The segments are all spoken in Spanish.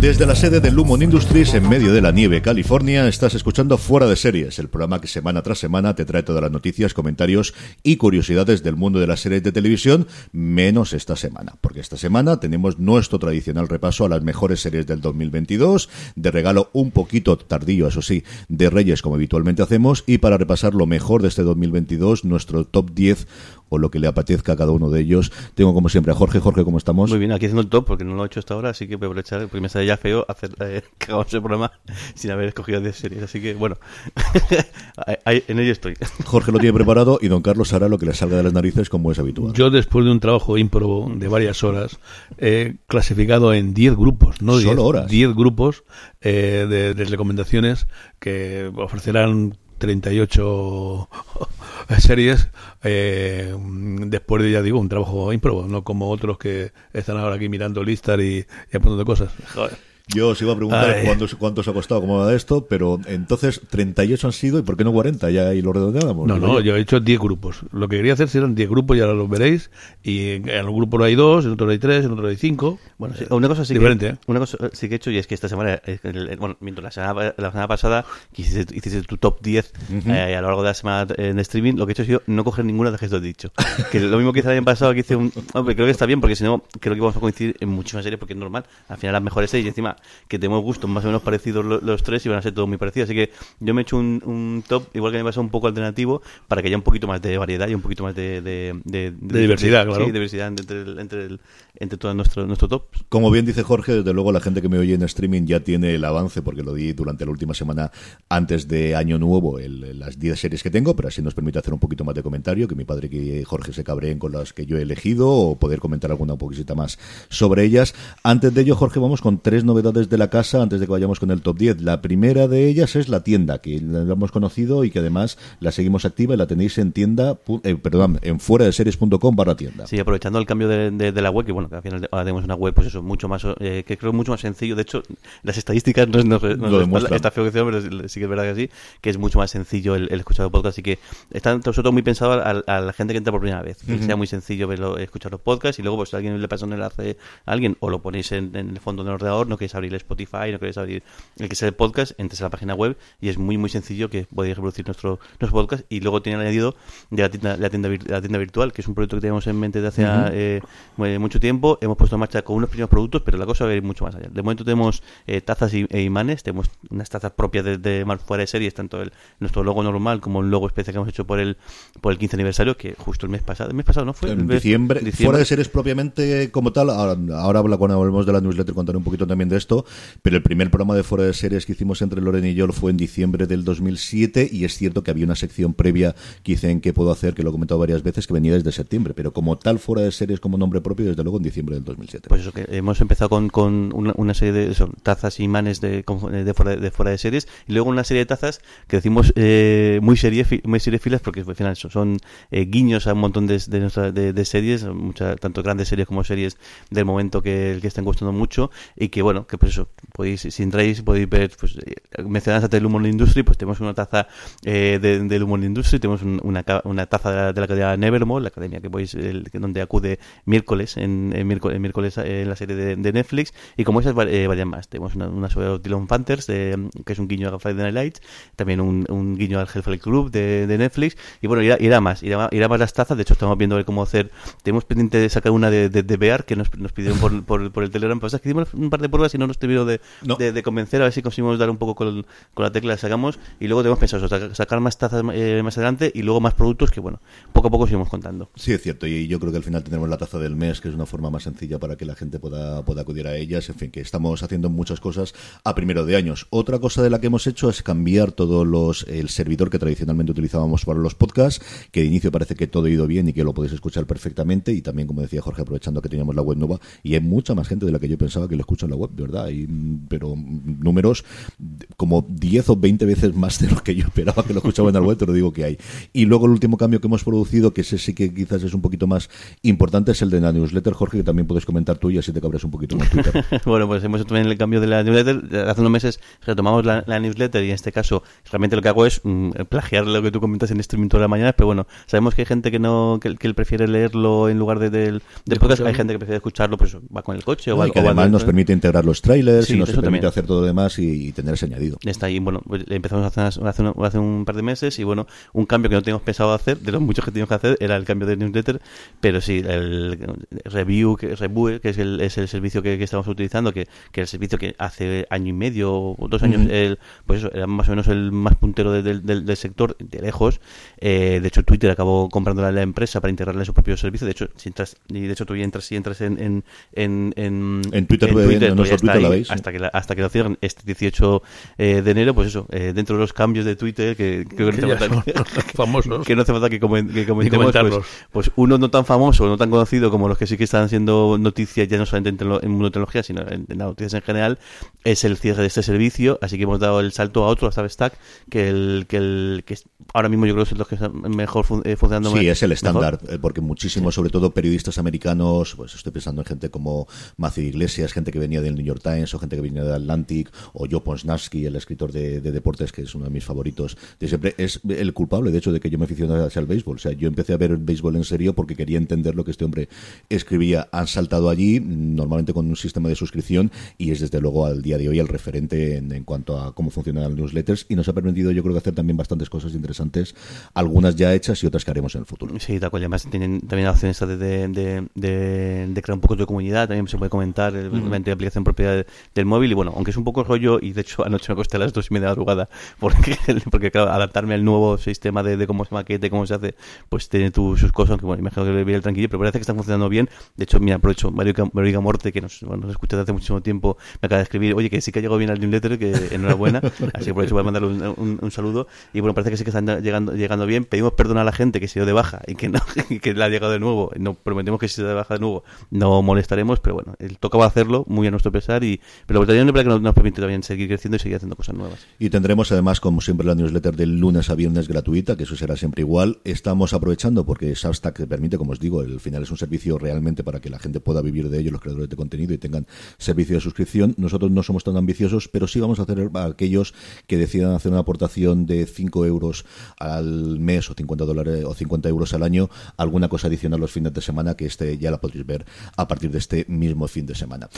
Desde la sede de Lumon Industries en medio de la nieve, California, estás escuchando Fuera de Series, el programa que semana tras semana te trae todas las noticias, comentarios y curiosidades del mundo de las series de televisión, menos esta semana, porque esta semana tenemos nuestro tradicional repaso a las mejores series del 2022, de regalo un poquito tardío, eso sí, de Reyes como habitualmente hacemos, y para repasar lo mejor de este 2022, nuestro top 10 o lo que le apetezca a cada uno de ellos. Tengo como siempre a Jorge. Jorge, ¿cómo estamos? Muy bien, aquí haciendo el top porque no lo he hecho hasta ahora, así que voy a aprovechar, porque me sale ya feo hacer eh, el programa sin haber escogido 10 series. Así que bueno, ahí- en ello estoy. Jorge lo tiene preparado y don Carlos hará lo que le salga de las narices como es habitual. Yo después de un trabajo ímprobo de varias horas, he clasificado en 10 grupos, no 10, Solo horas. 10 grupos eh, de, de recomendaciones que ofrecerán 38 series eh, después de, ya digo, un trabajo ímprobo, no como otros que están ahora aquí mirando listas y, y apuntando cosas. Yo os iba a preguntar Ay. cuántos, cuántos ha costado, cómo va esto, pero entonces 38 han sido y ¿por qué no 40? Ya ahí lo redondeábamos. No, no, yo. yo he hecho 10 grupos. Lo que quería hacer serán 10 grupos y ahora los veréis. Y en en un grupo hay dos, en otro hay tres, en otro hay cinco. Bueno, sí, una cosa sí Diferente, que, ¿eh? una cosa sí que he hecho y es que esta semana, bueno, mientras la semana, la semana pasada que hiciste, hiciste tu top 10 eh, a lo largo de la semana en streaming, lo que he hecho ha sido no coger ninguna de las que te he dicho. Que lo mismo que hice el año pasado, que hice un... Hombre, creo que está bien porque si no, creo que vamos a coincidir en muchísimas series porque es normal. Al final las mejores series y encima que tenemos gustos más o menos parecidos lo- los, tres y van a ser todos muy parecidos. Así que yo me he hecho un, un top, igual que me pasado un poco alternativo, para que haya un poquito más de variedad y un poquito más de... De, de- De diversidad, claro. Sí, diversidad entre, el- entre, el- entre todo nuestro, nuestro top. Como bien dice Jorge, desde luego la gente que me oye en streaming ya tiene el avance, porque lo di durante la última semana antes de Año Nuevo, el- las 10 series que tengo, pero así nos permite hacer un poquito más de comentario, que mi padre y Jorge se cabreen con las que yo he elegido, o poder comentar alguna poquita más sobre ellas. Antes de ello, Jorge, vamos con tres novedades de la casa, antes de que vayamos con el top 10. La primera de ellas es la tienda, que la hemos conocido y que además la seguimos activa y la tenéis en tienda, eh, perdón, en fuera de series.com barra tienda. Sí, aprovechando el cambio de, de- de la web, que bueno, que al final ahora tenemos una web, pues eso, mucho más, eh, que creo mucho más sencillo. De hecho, las estadísticas no, no, no- Lo está feo que sea, pero sí que es verdad que sí, que es mucho más sencillo el, el escuchar los podcasts y que está todo muy pensado a, a la gente que entra por primera vez, que sea muy sencillo verlo, escuchar los podcasts y luego pues si alguien le pasa un enlace a alguien o lo ponéis en, en el fondo del ordenador, no queréis abrir Spotify, no queréis abrir el que sea el podcast, entres a la página web y es muy muy sencillo que podéis reproducir nuestro, nuestro podcast. Y luego tiene el añadido de la tienda, la tienda, la tienda virtual, que es un proyecto que tenemos en mente de hace eh, mu- mucho tiempo. Hemos puesto en marcha con unos primeros productos, pero la cosa va a ir mucho más allá. De momento tenemos eh, tazas y, e imanes, tenemos unas tazas propias de, de Mar fuera de series, tanto el, nuestro logo normal como el logo especial que hemos hecho por el, por el 15 aniversario, que justo el mes pasado, el mes pasado no fue, En El diciembre, fuera de series propiamente como tal, ahora, ahora cuando hablemos de la newsletter contaré un poquito también de esto, pero el primer programa de fuera de series que hicimos entre Loren y yo fue en diciembre del 2007 y es cierto que había una sección previa que hice en que puedo hacer, que lo he comentado varias veces, que venía desde septiembre, pero como tal fuera de series como nombre propio desde luego en diciembre del 2007. Pues eso, que hemos empezado con, con una, una serie de eso, tazas y imanes de, de, fuera, de fuera de series y luego una serie de tazas que decimos eh, muy serie muy seriefilas porque al final son, eh, guiños a un montón de, de, nuestra- de series, muchas, tanto grandes series como series del momento que, que están gustando mucho y que bueno, que pues eso, podéis, si entráis, podéis ver, pues, eh, mencionaste el Humor Industry, pues tenemos una taza eh, de, del Humor Industry, tenemos una, una taza de la, de la academia Nevermore, la academia que podéis, el, donde acude miércoles, en, miércoles, miércoles en la serie de, de Netflix, y como esas eh, vayan más. Tenemos una, sobre los Dylan Panthers, de, que es un guiño a Friday Night Lights, también un, un guiño al Hellfire Club de, de Netflix, y bueno, irá, irá más, irá, irá más las tazas, de hecho estamos viendo cómo hacer, tenemos pendiente de sacar una de, de, de Bear, que nos, nos pidieron por, por, por el Telegram, pues es que hicimos un par de pruebas y no nos tuvieron de, No. de, de convencer, a ver si conseguimos dar un poco con, con la tecla, la sacamos, y luego tenemos pensado eso, sacar más tazas eh, más adelante, y luego más productos que bueno, poco a poco seguimos contando. Sí, es cierto, y yo creo que al final tendremos la taza del mes, que es una forma más sencilla para que la gente pueda, pueda acudir a ellas. En fin, que estamos haciendo muchas cosas a primero de años. Otra cosa de la que hemos hecho es cambiar todos los el servidor que tradicionalmente utilizábamos para los podcasts, que de inicio parece que todo ha ido bien y que lo podéis escuchar perfectamente. Y también, como decía Jorge, aprovechando que teníamos la web nueva, y hay mucha más gente de la que yo pensaba que lo escucha en la web, de ¿verdad? Y, pero números como 10 o 20 veces más de lo que yo esperaba que lo escuchaban en web, te lo digo que hay. Y luego el último cambio que hemos producido, que ese sí que quizás es un poquito más importante, es el de la newsletter, Jorge, que también puedes comentar tú y así te cabres un poquito Twitter. bueno, pues hemos hecho también el cambio de la newsletter. Hace unos meses retomamos la, la newsletter y en este caso realmente lo que hago es mm, plagiar lo que tú comentas en streaming todas las mañanas, pero bueno, sabemos que hay gente que no que, que él prefiere leerlo en lugar de, del, del podcast, hay gente que prefiere escucharlo, pues va con el coche o va y que o además nos permite integrar los trailers Sí, y nos permite también. hacer todo lo demás y, y tener ese añadido. Está ahí, bueno, pues empezamos hace, hace, una- hace un par de meses y bueno, un cambio que no teníamos pensado hacer, de los muchos que teníamos que hacer, era el cambio de newsletter, pero sí, el review, que, review, que es el, es el servicio que, que estamos utilizando, que, que el servicio que hace año y medio o dos años, Ujú. el, pues eso, era más o menos el más puntero de- del- del, del sector, de lejos. Eh, de hecho, Twitter acabó comprando la, la empresa para integrarle su propio servicio. De hecho, si entras, y de hecho tú ya entras, si entras en, en, en, en, En Twitter, en nuestro todavía está Twitter ahí, veis, hasta que la- hasta que lo cierren este 18 eh, de enero, pues eso, eh, dentro de los cambios de Twitter, que, que no hace falta famosos. que no hace falta que, comen- que comentemos, pues, pues uno no tan famoso, no tan conocido como los que sí que están haciendo noticias ya no solamente en, en tecnología, sino en, en las noticias en general, es el cierre de este servicio, así que hemos dado el salto a otro, a Substack, que el que el que es- ahora mismo yo creo que es los que están mejor fun- eh, funcionando Sí, es el estándar, porque muchísimos, sobre todo periodistas americanos, pues estoy pensando en gente como Matthew Iglesias, gente que venía del New York Times o gente que venía de Atlantic, o Joe Ponsnarski, el escritor de, de deportes, que es uno de mis favoritos de siempre, es el culpable, de hecho, de que yo me aficionara al béisbol. O sea, yo empecé a ver el béisbol en serio porque quería entender lo que este hombre escribía. Han saltado allí, normalmente con un sistema de suscripción, y es desde luego al día de hoy el referente en, en cuanto a cómo funcionan las newsletters, y nos ha permitido, yo creo que hacer también bastantes cosas interesantes, algunas ya hechas y otras que haremos en el futuro. Sí, cual. y Además, tienen también la opción esta de, de, de, de- de crear un poco de comunidad. También se puede comentar el mediante la aplicación propia de- del móvil. Y bueno, aunque es un poco rollo, y de hecho anoche me acosté a las dos y media de madrugada, porque, porque claro, adaptarme al nuevo sistema de, de cómo se maquete, cómo se hace, pues tiene tu- sus cosas. Aunque bueno, imagino que le viene el tranquillo, pero parece que está funcionando bien. De hecho, mira, aprovecho, Mario Mario Morte, que nos, bueno, nos escucha desde hace muchísimo tiempo, me acaba de escribir, oye, que sí que ha llegado bien al newsletter, que enhorabuena. Así que aprovecho para mandarle un, un- un saludo. Y bueno, parece que sí que están llegando, llegando bien. Pedimos perdón a la gente que se dio de baja y que no y que le ha llegado de nuevo. No prometemos que si se da de baja de nuevo no molestaremos, pero bueno, él tocaba hacerlo muy a nuestro pesar y pero verdad que nos, permite también seguir creciendo y seguir haciendo cosas nuevas. Y tendremos además, como siempre, la newsletter del lunes a viernes gratuita, que eso será siempre igual. Estamos aprovechando porque Substack te permite, como os digo, el final es un servicio realmente para que la gente pueda vivir de ello, los creadores de contenido, y tengan servicio de suscripción. Nosotros no somos tan ambiciosos, pero sí vamos a hacer a aquellos que decidan hacer una aportación de 5 euros al mes o 50 dólares o 50 euros al año, alguna cosa adicional los fines de semana, que este ya la podréis ver a partir de este mismo fin de semana.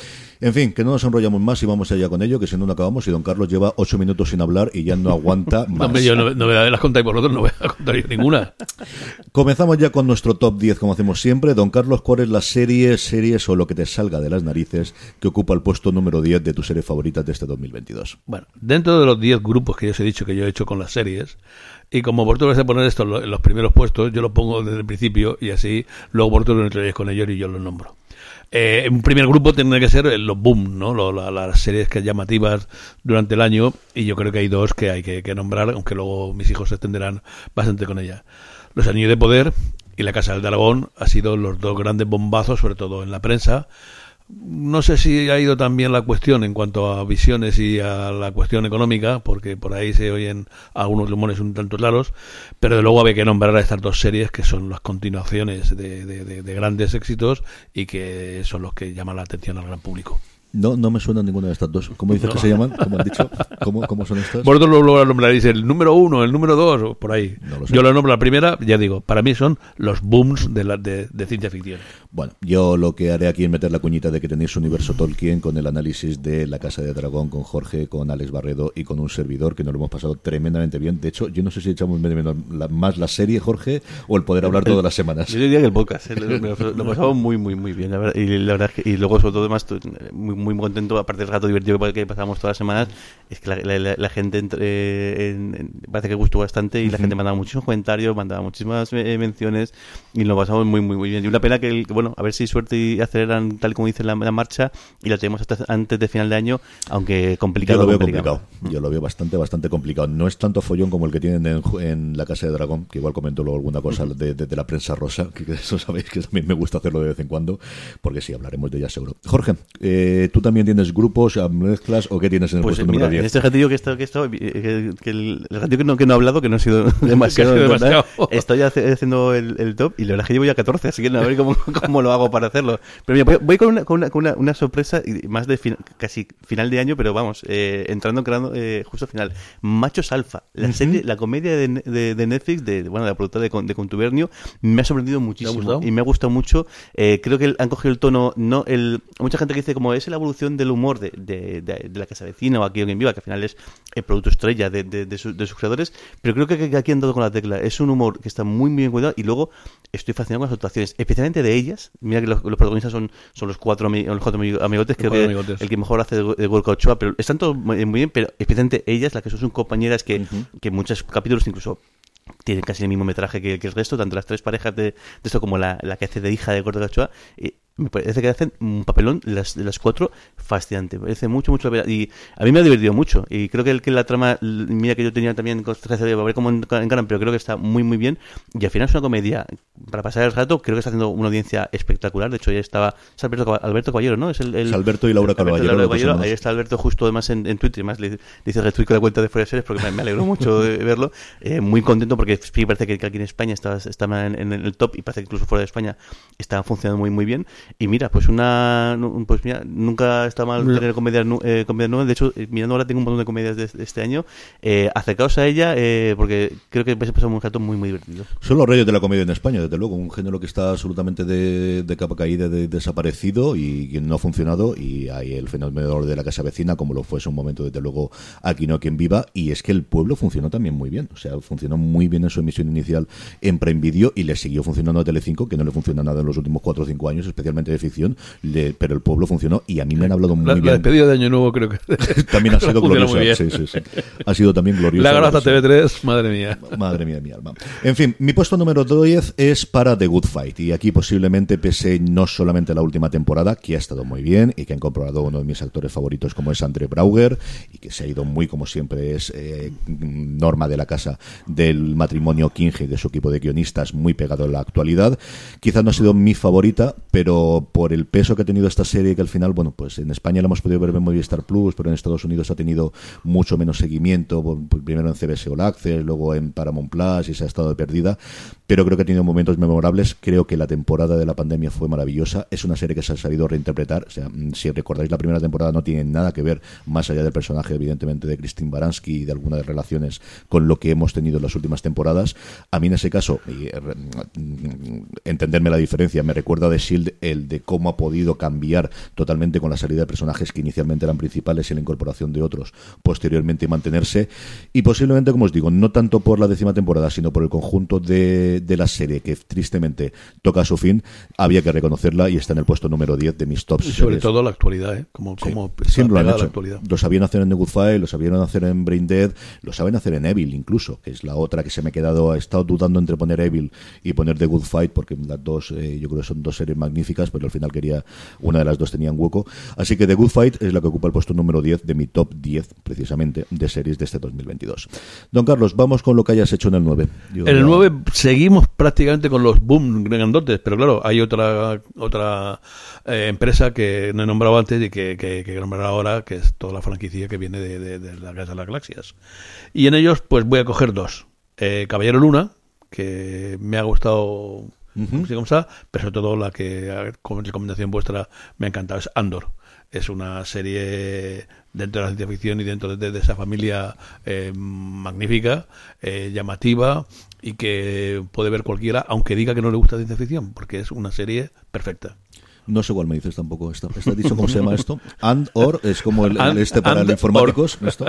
En fin, que no nos enrollamos más y vamos allá con ello, que si no, no acabamos. Y don Carlos lleva 8 minutos sin hablar y ya no aguanta No, más. hombre, yo no- novedades las contáis vosotros, no voy a contar yo ninguna. Comenzamos ya con nuestro top 10, como hacemos siempre. Don Carlos, ¿cuál es la serie, series o lo que te salga de las narices que ocupa el puesto número 10 de tus series favoritas de este 2022? Bueno, dentro de los 10 grupos que yo os he dicho que yo he hecho con las series, y como vosotros vais a poner esto en lo- en los primeros puestos, yo lo pongo desde el principio y así luego vosotros lo entréis con ellos y yo los nombro. Eh, un primer grupo tendría que ser los boom, ¿no? Lo- la- las series que llamativas durante el año y yo creo que hay dos que hay que, que nombrar, aunque luego mis hijos se extenderán bastante con ellas. Los Anillos de Poder y La Casa del Dragón han sido los dos grandes bombazos, sobre todo en la prensa. No sé si ha ido también la cuestión en cuanto a visiones y a la cuestión económica, porque por ahí se oyen algunos rumores un tanto claros, pero de luego había que nombrar a estas dos series que son las continuaciones de, de- de- de grandes éxitos y que son los que llaman la atención al gran público. No, no me suena ninguna de estas dos. ¿Cómo dices que se llaman? ¿Cómo han dicho? ¿Cómo, cómo son estas? Vosotros lo, lo nombraréis el número uno, el número dos, o por ahí. No lo sé. Yo lo nombro la primera, ya digo, para mí son los booms de, la, de, de ciencia ficción. Bueno, yo lo que haré aquí es meter la cuñita de que tenéis Universo Tolkien con el análisis de La Casa de Dragón, con Jorge, con Alex Barredo y con un servidor que nos lo hemos pasado tremendamente bien. De hecho, yo no sé si echamos menos- menos la- más la serie, Jorge, o el poder hablar todas las semanas. Yo diría que el podcast, ¿eh? lo, lo- lo pasamos muy, muy, muy bien. La verdad, y la verdad es que, y luego, sobre todo, además, muy, muy contento, aparte del rato divertido que pasamos todas las semanas, es que la, la- la- gente entre- en- en- parece que gustó bastante y la gente mandaba muchísimos comentarios, mandaba muchísimas eh, menciones y lo pasamos muy, muy, muy bien. Y una pena que, el- que, bueno, a ver si suerte y aceleran tal como dice la, la marcha y la tenemos hasta antes de final de año, aunque complicado. Yo lo veo complicado. complicado. Yo lo veo bastante, bastante complicado. No es tanto follón como el que tienen en, en la Casa de Dragón, que igual comento luego alguna cosa de, de- de la prensa rosa, que, que eso sabéis que también me gusta hacerlo de vez en cuando, porque sí, hablaremos de ella seguro. Jorge, eh, ¿tú también tienes grupos, mezclas o qué tienes en el Pues puesto mira, número en 10? este ratillo que estado, que estado, eh, que, que el, el que no, que no he hablado, que no ha sido demasiado, ha demasiado. estoy hace- haciendo el, el top y la verdad es que llevo ya 14, así que a ver cómo, cómo lo hago para hacerlo. Pero mira, voy, voy con, una, con, una, con una, una sorpresa, más de fin- casi final de año, pero vamos, eh, entrando creando, eh, justo al final. Machos Alfa, la serie, la comedia de, de, de Netflix, de, bueno, de la productora de, de Contubernio, me ha sorprendido muchísimo gustado? y me ha gustado mucho. Eh, creo que han cogido el tono, no el mucha gente que dice como es la evolución del humor de, de, de- de la casa vecina o aquí en viva, que al final es el producto estrella de, su- sus creadores, pero creo que, que aquí han dado con la tecla. Es un humor que está muy, muy bien cuidado y luego estoy fascinado con las actuaciones, especialmente de ellas. Mira que los, los protagonistas son, son los cuatro, los cuatro ami- amigotes, creo cuatro que amigotes. el que mejor hace de, Gorka Ochoa, pero están todos muy, bien, pero especialmente ellas, las que son compañeras, que, que en muchos capítulos incluso tienen casi el mismo metraje que, que el resto, tanto las tres parejas de, de esto como la, la que hace de hija de Gorka Ochoa. y me parece que hacen un papelón las, de las cuatro fascinante. Me parece mucho, mucho la. Y a mí me ha divertido mucho. Y creo que, el, que la trama, mira que yo tenía también constancia de ver cómo en- encaran, pero creo que está muy, muy bien. Y al final es una comedia para pasar el rato. Creo que está haciendo una audiencia espectacular. De hecho, ya estaba. Es Alberto, Alberto Caballero, ¿no? Es el, el- Es Alberto y Laura Alberto Caballero, Laura. Ahí está Alberto justo además en, en Twitter. Y más le, le dice retweet con la cuenta de Fuera de Series porque me, me alegro mucho de verlo. Eh, muy contento porque sí parece que, que aquí en España está, está en, en el top y parece que incluso fuera de España está funcionando muy muy bien. Y mira, pues una pues mira, nunca está mal tener comedias, eh, comedias nuevas. De hecho, eh, mirando ahora tengo un montón de comedias de, de este año. Eh, acercaos a ella eh, porque creo que vais a pasar un rato muy muy divertido. Son los reyes de la comedia en España, desde luego, un género que está absolutamente de, de capa caída, de, desaparecido y que no ha funcionado. Y hay el fenómeno de la casa vecina, como lo fue en un momento, desde luego, aquí no quien viva. Y es que el pueblo funcionó también muy bien, o sea, funcionó muy bien en su emisión inicial en Prime Video y le siguió funcionando a Telecinco, que no le funciona nada en los últimos 4 o 5 años, especialmente de ficción, le- pero el pueblo funcionó y a mí me han hablado muy La, la bien. despedida de Año Nuevo creo que También ha sido gloriosa. Sí, sí, sí. Ha sido también gloriosa. La hasta versión. TV3, madre mía. Madre mía de mi alma. En fin, mi puesto número 10 es para The Good Fight. Y aquí posiblemente pese no solamente la última temporada, que ha estado muy bien y que han comprobado uno de mis actores favoritos como es Andre Brauger y que se ha ido muy como siempre es eh, norma de la casa del matrimonio King y de su equipo de guionistas muy pegado a la actualidad. Quizás no ha sido mi favorita, pero por el peso que ha tenido esta serie que al final, bueno, pues en España la hemos podido ver en Movistar Plus, pero en Estados Unidos ha tenido mucho menos seguimiento, por- primero en CBS All Access, luego en Paramount Plus y se ha estado de perdida, pero creo que ha tenido momentos memorables, creo que la temporada de la pandemia fue maravillosa, es una serie que se ha sabido reinterpretar, o sea, mm, si recordáis la primera temporada no tiene nada que ver, más allá del personaje evidentemente de Christine Baranski y de algunas relaciones con lo que hemos tenido en las últimas temporadas, a mí en ese caso, y, eh, re- mm, entenderme la diferencia, me recuerda de Shield el de cómo ha podido cambiar totalmente con la salida de personajes que inicialmente eran principales y la incorporación de otros posteriormente y mantenerse. Y posiblemente, como os digo, no tanto por la décima temporada, sino por el conjunto de, de la serie que tristemente toca a su fin, había que reconocerla y está en el puesto número 10 de mis tops. Y sobre series. todo la actualidad, ¿eh? Como, Sí, como siempre lo han hecho. la actualidad. Lo sabían hacer en The Good Fight, lo sabían hacer en Brain Dead, lo saben hacer en Evil incluso, que es la otra que se me ha quedado, he estado dudando entre poner Evil y poner The Good Fight, porque las dos, eh, yo creo que son dos series magníficas, pero al final quería, una de las dos tenía un hueco. Así que The Good Fight es la que ocupa el puesto número 10 de mi top 10, precisamente, de series de este 2022. Don Carlos, vamos con lo que hayas hecho en el 9. Yo- En el 9 seguimos prácticamente con los boom grandotes, pero claro, hay otra otra eh, empresa que no he nombrado antes y que, que, que nombrar ahora, que es toda la franquicia que viene de, de, de la Casa de las Galaxias. Y en ellos, pues voy a coger dos. Eh, Caballero Luna, que me ha gustado, sí, como está, pero sobre todo la que, como recomendación vuestra, me ha encantado, es Andor. es una serie dentro de la ciencia ficción y dentro de, de esa familia eh, magnífica, eh, llamativa y que puede ver cualquiera, aunque diga que no le gusta ciencia ficción, porque es una serie perfecta. No sé cuál me dices tampoco. ¿Está, está dicho cómo se llama esto? And or es como el, el And- este para and los informáticos. esto.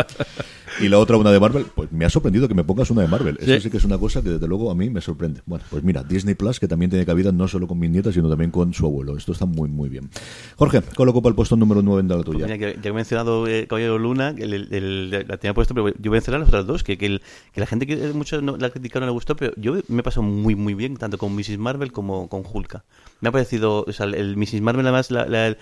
Y la otra, una de Marvel. Pues me ha sorprendido que me pongas una de Marvel. Eso Sí. sí que es una cosa que desde luego a mí me sorprende. Bueno, pues mira, Disney Plus, que también tiene cabida no solo con mis nietas, sino también con su abuelo. Esto está muy, muy bien. Jorge, ¿cuál ocupa el puesto número 9 de la tuya? Mira, que, ya que he mencionado eh, Caballero Luna, el- el- el- la tenía puesto, pero yo voy a mencionar las otras dos, que, que, el- que la gente que mucho no, la critica no le gustó, pero yo me he pasado muy, muy bien, tanto con Mrs. Marvel como con Hulka. Me ha parecido, o sea, el, el Mrs. Marvel además la, la-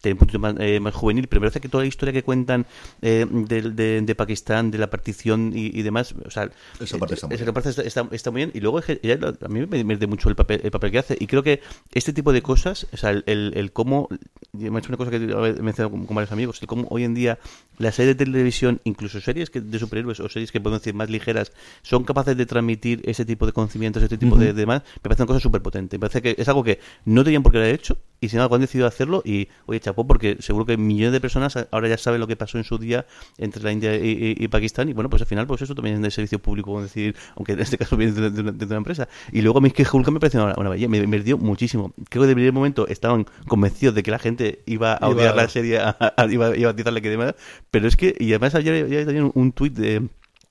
tiene un punto más, eh, más juvenil, pero me parece que toda la historia que cuentan eh, de, de- de Pakistán, de la partición y, y demás, o sea, Esa parte está muy esa bien. parte está, está- está muy bien. Y luego ella, a mí me mete mucho el papel, el papel que hace. Y creo que este tipo de cosas, o sea, el, el, el cómo, me ha hecho una cosa que he mencionado con, con varios amigos, el cómo hoy en día las series de televisión, incluso series que, de superhéroes o series que podemos decir más ligeras, son capaces de transmitir ese tipo de conocimientos, ese tipo de, de demás, me parece una cosa súper potente. Me parece que es algo que no tenían por qué haber hecho y sin embargo han decidido hacerlo y, oye, chapó, porque seguro que millones de personas ahora ya saben lo que pasó en su día entre la India y, y- y Pakistán y bueno, pues al final pues eso también es de servicio público, decir, aunque en este caso viene de, de una, de una empresa. Y luego a mí es que Hulk me pareció una, una belleza, me, dio muchísimo. Creo que de primer momento estaban convencidos de que la gente iba a Iba- odiar la serie, a- a- iba, iba a tirarle que demás, pero es que, y además ayer ya tenía un, un tuit de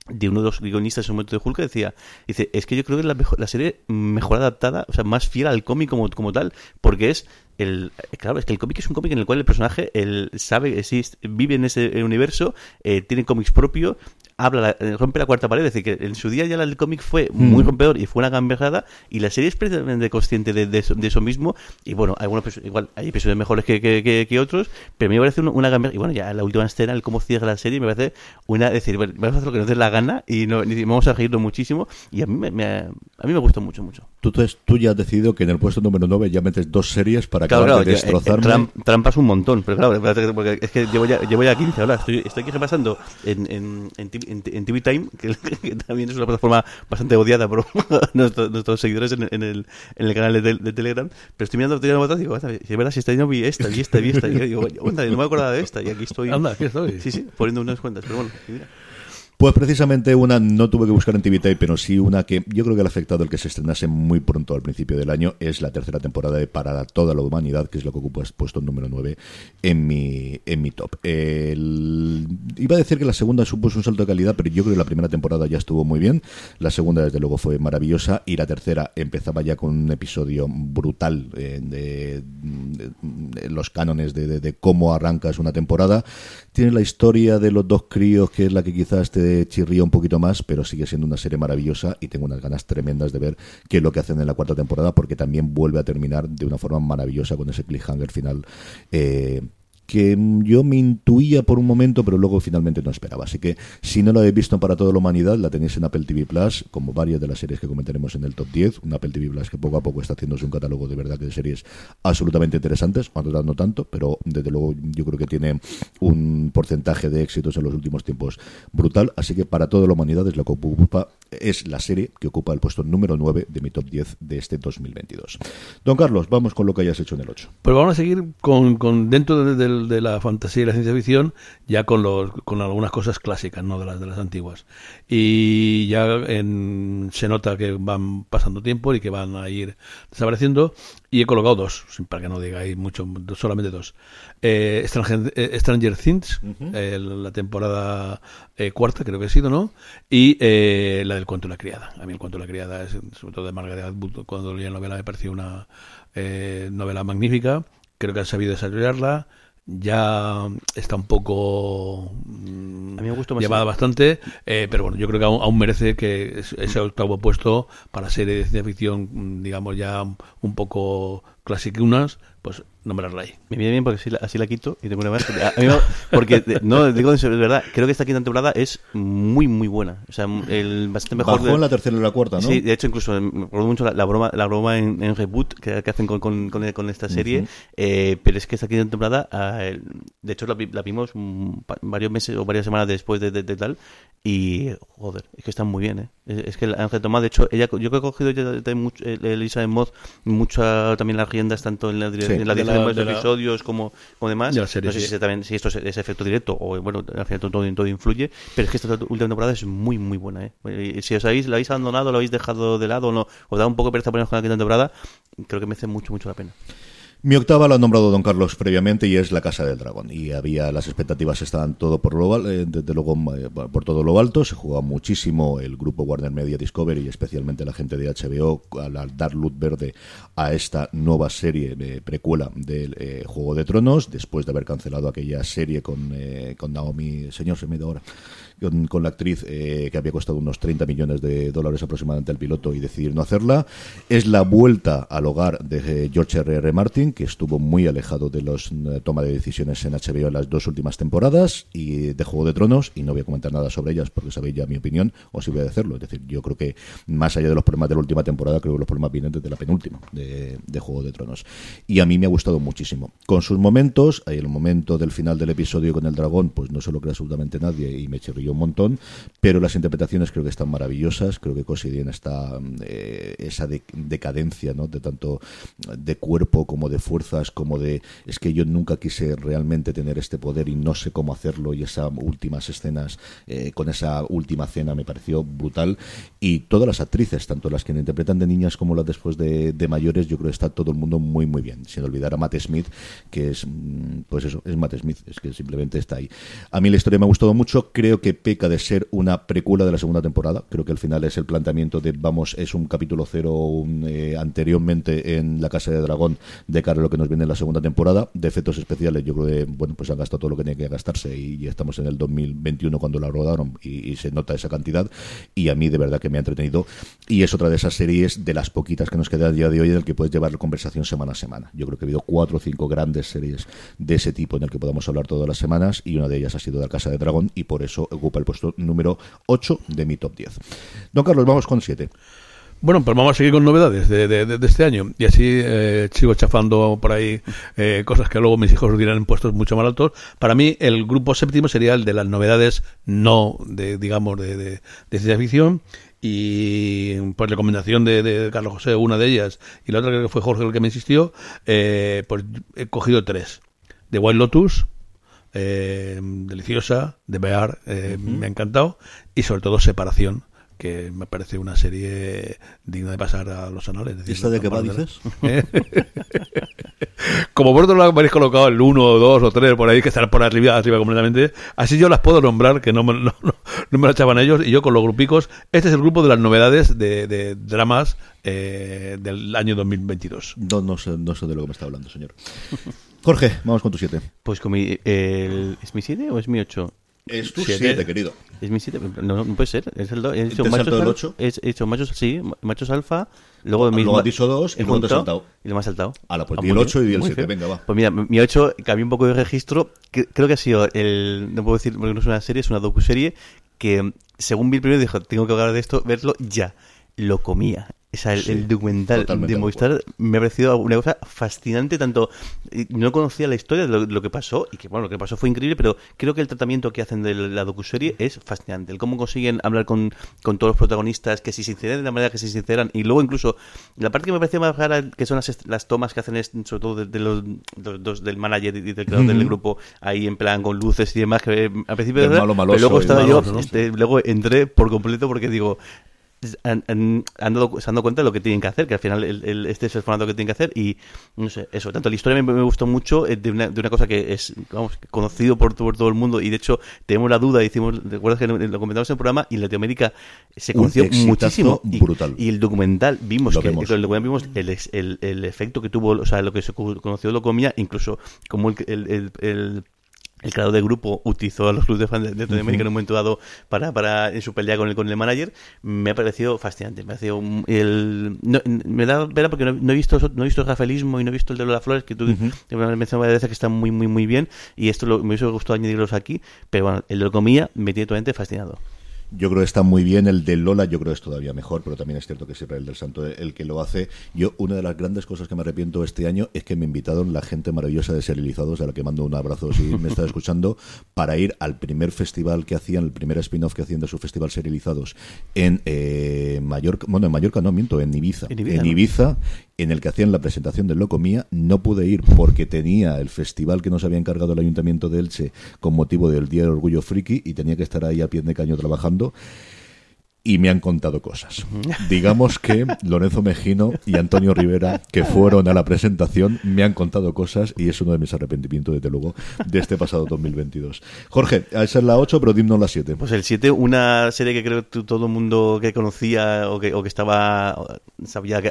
de uno de los guionistas en un momento de Hulk que decía, dice, es que yo creo que es la, mejor, la serie mejor adaptada, o sea, más fiel al cómic como, como tal, porque es el, claro, es que el cómic es un cómic en el cual el personaje él sabe, existe, vive en ese universo, eh, tiene cómics propio, habla, la- eh, rompe la cuarta pared, es decir, que en su día ya el cómic fue muy rompedor y fue una gambejada, y la serie es precisamente consciente de, de eso, de eso mismo, y bueno, algunos igual hay episodios mejores que, que, que- que otros, pero a mí me parece una, una gambejada, y bueno, ya la última escena, el cómo cierra la serie, me parece una, es decir, bueno, vamos a hacer lo que nos dé la gana, y, no, y vamos a reírnos muchísimo, y a mí me, me- a mí me gustó mucho, mucho. Tú, entonces, tú ya has decidido que en el puesto número 9 ya metes dos series para Claro, acabar claro, de eh, destrozarme. tram- trampas un montón, pero claro, porque es que llevo ya, llevo ya 15 ahora. Estoy, estoy aquí repasando en, en, en, en- en TV Time, que, que también es una plataforma bastante odiada por nuestros, nuestros seguidores en, en el, en el canal de, de Telegram. Pero estoy mirando, estoy mirando y digo, "Anda, si es verdad, si esta no vi esta, vi esta, vi esta. Y yo digo, "Onda, no me acordaba de esta. Y aquí estoy. Anda, aquí estoy. Sí, sí, poniendo unas cuentas. Pero bueno, mira. Pues precisamente una no tuve que buscar en TV pero sí una que yo creo que le ha afectado el que se estrenase muy pronto al principio del año es la tercera temporada de Para toda la humanidad, que es lo que ocupa puesto número 9 en mi, en mi top. El- iba a decir que la segunda supuso un salto de calidad, pero yo creo que la primera temporada ya estuvo muy bien. La segunda, desde luego, fue maravillosa y la tercera empezaba ya con un episodio brutal eh, de, de- los cánones de cómo arrancas una temporada. Tiene la historia de los dos críos, que es la que quizás te chirría un poquito más, pero sigue siendo una serie maravillosa y tengo unas ganas tremendas de ver qué es lo que hacen en la cuarta temporada, porque también vuelve a terminar de una forma maravillosa con ese cliffhanger final. eh, que yo me intuía por un momento, pero luego finalmente no esperaba. Así que si no lo habéis visto para toda la humanidad, la tenéis en Apple TV Plus, como varias de las series que comentaremos en el top 10. Un Apple TV Plus que poco a poco está haciéndose un catálogo de verdad que de series absolutamente interesantes, cuando no tanto, pero desde luego yo creo que tiene un porcentaje de éxitos en los últimos tiempos brutal. Así que para toda la humanidad es lo que ocupa, es la serie que ocupa el puesto número 9 de mi top 10 de este 2022. Don Carlos, vamos con lo que hayas hecho en el 8. Pues vamos a seguir con, dentro de, de- de la fantasía y la ciencia ficción, ya con los, con algunas cosas clásicas, no de las de las antiguas. Y ya en- se nota que van pasando tiempo y que van a ir desapareciendo. Y he colocado dos, para que no digáis mucho, solamente dos. Eh, Stranger, eh, Stranger Things, eh, la temporada eh, cuarta, creo que ha sido, ¿no? Y eh, la del cuento de la criada. A mí el cuento de la criada, es, sobre todo de Margaret Atwood, cuando leí la novela me pareció una eh, novela magnífica. Creo que han sabido desarrollarla. Ya está un poco mm, A mí me gustó más llevada bastante, eh, pero bueno, yo creo que aún, aún merece que es- ese octavo puesto para serie de ciencia ficción, digamos ya un poco clasicunas, pues nombrarla ahí. Me viene bien porque así la, así la quito y tengo una más. A- a mí me- porque, no, digo de verdad, creo que esta quinta temporada es muy, muy buena. O sea, el bastante mejor. Bajó de- en la tercera y la cuarta, ¿no? Sí, de hecho, incluso me acuerdo mucho la, la broma, la broma en, en Reboot que, que hacen con, con, con, con esta serie. eh, pero es que esta quinta temporada, el- de hecho, la, la vimos mm, pa- varios meses o varias semanas después de, de- de tal. Y, joder, es que están muy bien, ¿eh? Es, es que Ángel Tomás, de hecho, ella, yo creo que he cogido ya de, de mucho, eh, Elizabeth Moth mucha también las riendas, tanto en la, Sí, en la de dirección la- de los de la- episodios como, como demás. de la serie, no sé sí. si, también, si esto es, es efecto directo o, bueno, al final todo, todo influye, pero es que esta última temporada es muy, muy buena, ¿eh? Y Si os habéis, la habéis abandonado, lo habéis dejado de lado o no, os da un poco de pereza poneros con la quinta temporada, creo que merece mucho, mucho la pena. Mi octava lo ha nombrado Don Carlos previamente y es La Casa del Dragón. Y había las expectativas estaban todo por lo eh, desde luego eh, por todo lo alto. Se jugaba muchísimo el grupo Warner Media Discovery y especialmente la gente de HBO al dar luz verde a esta nueva serie eh, precuela del eh, Juego de Tronos después de haber cancelado aquella serie con, con Naomi, señor, se me ido ahora. Con, la actriz eh, que había costado unos 30 millones de dólares aproximadamente al piloto y decidir no hacerla. Es la vuelta al hogar de eh, George R. R. Martin, que estuvo muy alejado de los eh, toma de decisiones en HBO en las dos últimas temporadas y de Juego de Tronos, y no voy a comentar nada sobre ellas porque sabéis ya mi opinión, o si voy a hacerlo. Es decir, yo creo que más allá de los problemas de la última temporada, creo que los problemas vienen desde la penúltima de, Juego de Tronos. Y a mí me ha gustado muchísimo. Con sus momentos, el momento del final del episodio con el dragón, pues no se lo cree absolutamente nadie y me chirrió un montón, pero las interpretaciones creo que están maravillosas, creo que consiguen esta eh, esa de- decadencia, ¿no? De tanto de cuerpo como de fuerzas, como de es que yo nunca quise realmente tener este poder y no sé cómo hacerlo y esas últimas escenas eh, con esa última cena me pareció brutal y todas las actrices, tanto las que interpretan de niñas como las después de, de mayores, yo creo que está todo el mundo muy muy bien, sin olvidar a Matt Smith, que es mm, pues eso, es Matt Smith, es que simplemente está ahí. A mí la historia me ha gustado mucho, creo que peca de ser una precuela de la segunda temporada, creo que al final es el planteamiento de vamos, es un capítulo cero un, eh, anteriormente en La Casa de Dragón de cara a lo que nos viene en la segunda temporada, de efectos especiales yo creo que bueno, pues han gastado todo lo que tenía que gastarse y, y estamos en el 2021 cuando la rodaron y, y se nota esa cantidad. Y a mí de verdad que me ha entretenido. Y es otra de esas series de las poquitas que nos queda a día de hoy en el que puedes llevar la conversación semana a semana. Yo creo que ha habido cuatro o cinco grandes series de ese tipo en el que podamos hablar todas las semanas y una de ellas ha sido de la Casa de Dragón y por eso ocupa el puesto número 8 de mi top 10. Don Carlos, vamos con 7. Bueno, pues vamos a seguir con novedades de, este año. Y así eh, sigo chafando por ahí eh, cosas que luego mis hijos dirán en puestos mucho más altos. Para mí, el grupo séptimo sería el de las novedades no, de digamos, de, de, de ciencia ficción. Y por recomendación de, de Carlos José, una de ellas, y la otra que fue Jorge el que me insistió, eh, pues he cogido tres. The Wild Lotus, eh, deliciosa, de Bear, eh, me ha encantado, y sobre todo Separación, que me parece una serie digna de pasar a los anales. es ¿Esta de qué va, dices? Como vosotros lo habéis colocado el 1 o 2 o 3 por ahí, que están por arriba, arriba completamente, así yo las puedo nombrar, que no me, no, no- no me lo echaban ellos, y yo con los grupicos, este es el grupo de las novedades de, de dramas eh, del año 2022. No, no, sé, no sé de lo que me está hablando, señor. Jorge, vamos con tu 7. Pues con mi, el, ¿es mi 7 o es mi 8? Es tu Siete. 7, querido. Es mi 7, no, no puede ser, es el 2. He ¿Te dicho has machos, saltado el al- ocho? He he dicho machos, sí, machos alfa, luego mi Luego has dicho dos y he luego te has saltado. Y lo me has saltado. Ala, pues Ah, di el muy ocho bien, y di el muy siete, bien. venga, va. Pues mira, mi 8 cambié un poco de registro, que, creo que ha sido el, no puedo decir porque no es una serie, es una docuserie, que según vi el primero dijo, tengo que hablar de esto, verlo ya. Lo comía. O sea, el, Sí, el documental de de Movistar me ha parecido una cosa fascinante, tanto no conocía la historia de lo, lo que pasó, y que bueno, lo que pasó fue increíble, pero creo que el tratamiento que hacen de la docuserie es fascinante. El cómo consiguen hablar con, con todos los protagonistas, que se sinceran de la manera que se sinceran, y luego incluso la parte que me pareció más rara, que son las, las tomas que hacen, es, sobre todo de, de los, de dos- del manager y del creador del grupo, ahí en plan con luces y demás, que eh, al principio malo pero maloso luego y estaba yo, malo, ¿no? este, luego entré por completo porque digo, han, han- han dado, se han dado cuenta de lo que tienen que hacer, que al final el, el- este es el formato que tienen que hacer y no sé, eso, tanto la historia me, me gustó mucho eh, de una, de una cosa que es, vamos, conocido por, por todo el mundo y de hecho tenemos la duda, hicimos, recuerdas que lo comentamos en el programa y en Latinoamérica se conoció muchísimo y, brutal. y el documental vimos Lo que vemos. el documental vimos el, el, el efecto que tuvo, o sea, lo que se co- conoció lo comía, incluso como el, el, creador del grupo utilizó a los clubes de fans de de Latinoamérica en un momento dado para, para en su pelea con el, con el manager, me ha parecido fascinante. Me ha parecido el, no- me da pena porque no, no he visto no he visto el rafaelismo y no he visto el de Lola Flores, que tú que me has mencionado varias veces que están muy, muy, muy bien. Y esto lo, me hubiese gustado añadirlos aquí, pero bueno, el de lo comía me tiene totalmente fascinado. Yo creo que está muy bien. El de Lola, yo creo que es todavía mejor, pero también es cierto que siempre el del Santo el que lo hace. Yo, una de las grandes cosas que me arrepiento este año es que me invitaron la gente maravillosa de Serializados, a la que mando un abrazo si me está escuchando, para ir al primer festival que hacían, el primer spin-off que hacían de su festival Serializados en eh, Mallorca. Bueno, en Mallorca no, miento, en Ibiza. En Ibiza, en, el que hacían la presentación de Loco Mía. No pude ir porque tenía el festival que nos había encargado el Ayuntamiento de Elche con motivo del Día del Orgullo Friki y tenía que estar ahí a pie de caño trabajando y me han contado cosas. Digamos que Lorenzo Mejino y Antonio Rivera, que fueron a la presentación, me han contado cosas y es uno de mis arrepentimientos, desde luego, de este pasado 2022. Jorge, esa es la 8, pero dimos la 7. Pues el 7, una serie que creo que todo el mundo que conocía o que, o que estaba, sabía,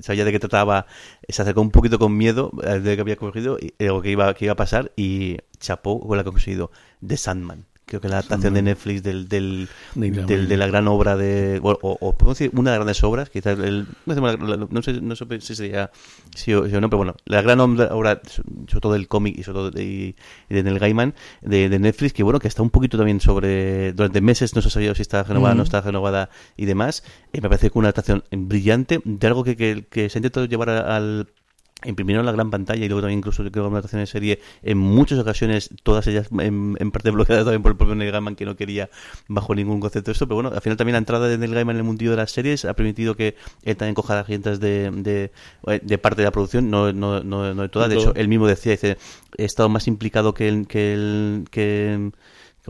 sabía de qué trataba, se acercó un poquito con miedo de que había cogido eh, o que iba, que iba a pasar y chapó con la que ha conseguido, The Sandman creo que la adaptación de Netflix del, del, de la gran obra de o, o, podemos decir una de las grandes obras quizás el, no, sé, no sé si sería sí o, no pero bueno la gran obra sobre todo del cómic y sobre todo de, de Neil Gaiman de, de, Netflix que bueno que está un poquito también sobre durante meses no se ha sabido si está renovada o no está renovada y demás y me parece que una adaptación brillante de algo que, que, que se ha intentado llevar al imprimieron la gran pantalla y luego también incluso creo que una adaptación de serie en muchas ocasiones todas ellas en, parte bloqueadas también por el propio Neil Gaiman que no quería bajo ningún concepto esto pero bueno al final también la entrada de Neil Gaiman en el mundillo de las series ha permitido que él también coja las riendas de, de, de, parte de la producción no, no, no, no de toda de hecho él mismo decía dice he estado más implicado que el, que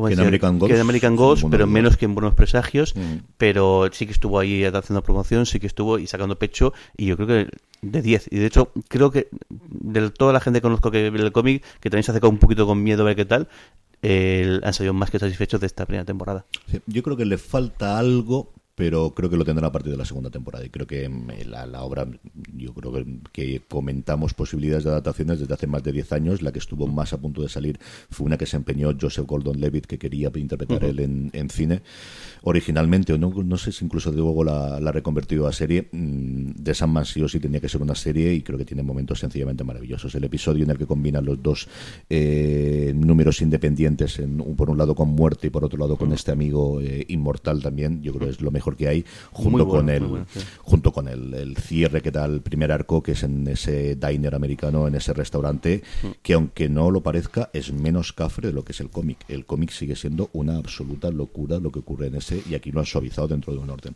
que en American Ghost, que en American Ghost pero menos que en Buenos Presagios, mm. pero sí que estuvo ahí haciendo promoción, sí que estuvo y sacando pecho, y yo creo que de 10. Y de hecho, creo que de toda la gente que conozco que ve el cómic, que también se acerca un poquito con miedo a ver qué tal, han salido más que satisfechos de esta primera temporada. yo creo que le falta algo pero creo que lo tendrá a partir de la segunda temporada. Y creo que mm, la, la obra, yo creo que, comentamos posibilidades de adaptaciones desde hace más de 10 años. La que estuvo más a punto de salir fue una que se empeñó Joseph Gordon-Levitt, que quería interpretar él en, cine originalmente, o no, no sé si incluso luego la, la reconvertido a serie. Mm, de San Man sí o sí tenía que ser una serie y creo que tiene momentos sencillamente maravillosos. El episodio en el que combinan los dos eh, números independientes, en, por un lado con muerte y por otro lado con este amigo eh, inmortal también, yo creo que es lo mejor que hay junto con el junto con el, cierre que da el primer arco que es en ese diner americano en ese restaurante mm. que aunque no lo parezca es menos cafre de lo que es el cómic. El cómic sigue siendo una absoluta locura lo que ocurre en ese y aquí lo han suavizado dentro de un orden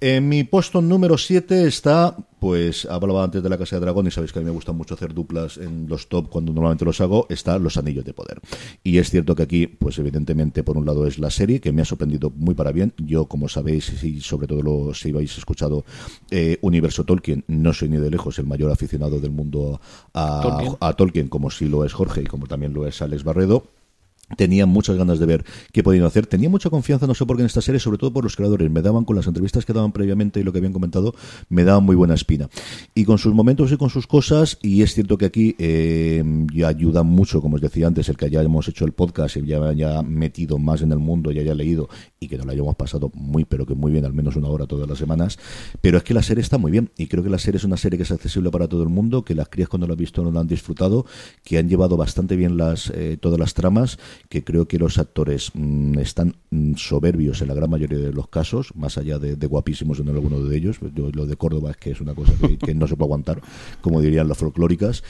en mi puesto número 7 está, pues hablaba antes de la Casa de Dragón y sabéis que a mí me gusta mucho hacer duplas en los top cuando normalmente los hago, está Los Anillos de Poder. Y es cierto que aquí, pues evidentemente, por un lado es la serie que me ha sorprendido muy para bien. Yo, como sabéis, y sobre todo lo, si habéis escuchado eh, Universo Tolkien, no soy ni de lejos el mayor aficionado del mundo a, a Tolkien, como sí lo es Jorge y como también lo es Alex Barredo Tenía muchas ganas de ver qué podían hacer. Tenía mucha confianza, no sé por qué, en esta serie, sobre todo por los creadores. Me daban, con las entrevistas que daban previamente y lo que habían comentado, me daban muy buena espina. Y con sus momentos y con sus cosas, y es cierto que aquí eh, ayuda mucho, como os decía antes, el que hayamos hecho el podcast y ya haya metido más en el mundo y haya leído y que nos lo hayamos pasado muy, pero que muy bien, al menos una hora todas las semanas. Pero es que la serie está muy bien y creo que la serie es una serie que es accesible para todo el mundo, que las crías cuando la han visto no la han disfrutado, que han llevado bastante bien las eh, todas las tramas que creo que los actores mm, están mm, soberbios en la gran mayoría de los casos, más allá de, guapísimos en alguno de ellos. lo de Córdoba es que es una cosa que, no se puede aguantar, como dirían las folclóricas.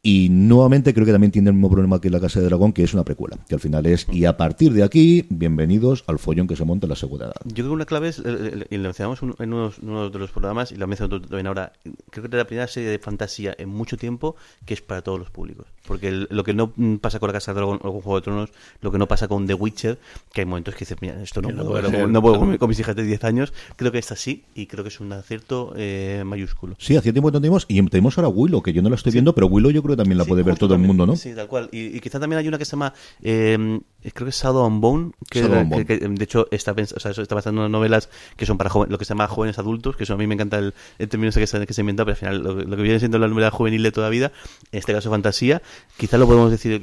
Y nuevamente creo que también tiene el mismo problema que La Casa de Dragón, que es una precuela, que al final es, y a partir de aquí, bienvenidos al follón que se monta en la segunda edad. Yo creo que una clave es, y lo mencionamos en uno de los programas, y lo mencionado también ahora, creo que es la primera serie de fantasía en mucho tiempo que es para todos los públicos. Porque lo que no pasa con La Casa de Dragón o con Juego de Tronos, lo que no pasa con The Witcher, que hay momentos que dices, mira, esto no, puedo, no puedo con, mis hijas de 10 años, creo que esta sí, y creo que es un acierto eh, mayúsculo. Sí, hacía tiempo que no y tenemos ahora Willow, que yo no la estoy viendo, pero Willow yo creo que también la puede ver todo el mundo, ¿no? Sí, tal cual. Y, quizá también hay una que se llama, eh, creo que es Shadow on Bone, que, de hecho está, o sea, está en novelas que son para lo que se llama jóvenes adultos, que eso a mí me encanta el, término que se, que se inventa, pero al final lo, que viene siendo la novela juvenil de toda vida, en este caso fantasía, quizá lo podemos decir,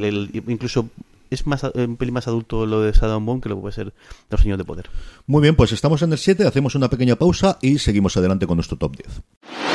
incluso es más un pelín más adulto lo de Shadow Bone que lo que puede ser Los Señores de Poder. Muy bien, pues estamos en el 7, hacemos una pequeña pausa y seguimos adelante con nuestro top 10.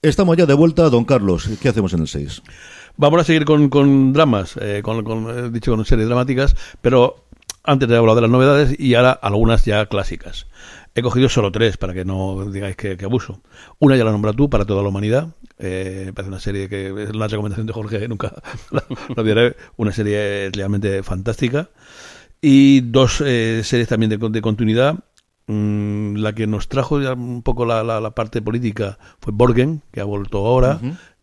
Estamos ya de vuelta, don Carlos. ¿Qué hacemos en el 6? Vamos a seguir con, dramas, eh, con, con, eh, dicho con series dramáticas, pero antes de hablar de las novedades y ahora algunas ya clásicas. He cogido solo tres para que no digáis que, abuso. Una ya la nombra tú, para toda la humanidad. Eh, parece una serie que es la recomendación de Jorge, nunca la, la. Una serie realmente fantástica. Y dos eh, series también de continuidad. Mm, la que nos trajo ya un poco la, la, la parte política fue Borgen, que ha vuelto ahora.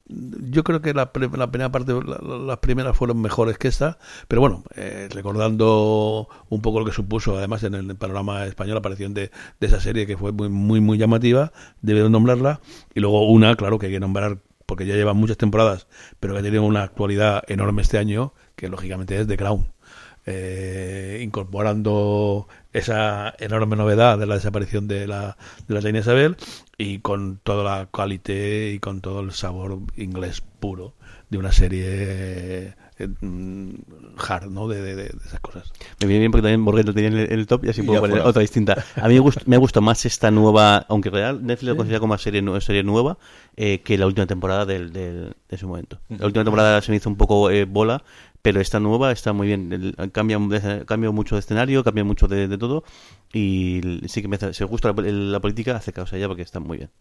Yo creo que la, pre- la primera parte, la- la- las primeras fueron mejores que esta, pero bueno, eh, recordando un poco lo que supuso, además en el panorama español, la aparición de, de esa serie que fue muy, muy, muy llamativa, debe nombrarla, y luego una, claro, que hay que nombrar, porque ya lleva muchas temporadas, pero que ha tenido una actualidad enorme este año, que lógicamente es The Crown. Eh, incorporando esa enorme novedad de la desaparición de la, de la reina Isabel y con toda la calité y con todo el sabor inglés puro de una serie eh, mm, hard, ¿no? De, de- esas cosas. Me viene bien porque también Borges lo tenía en el, en el top y así puedo ya poner fuera. otra distinta. A mí me gusta, me gusta más esta nueva, aunque real, Netflix lo considera como serie, nu- serie nueva, eh, que la última temporada del, del- de su momento. La última temporada se me hizo un poco eh, bola, pero esta nueva está muy bien. Cambia, cambia mucho de escenario, cambia mucho de, de todo y sí que me si os gusta la, la política, hace caso a ella porque está muy bien.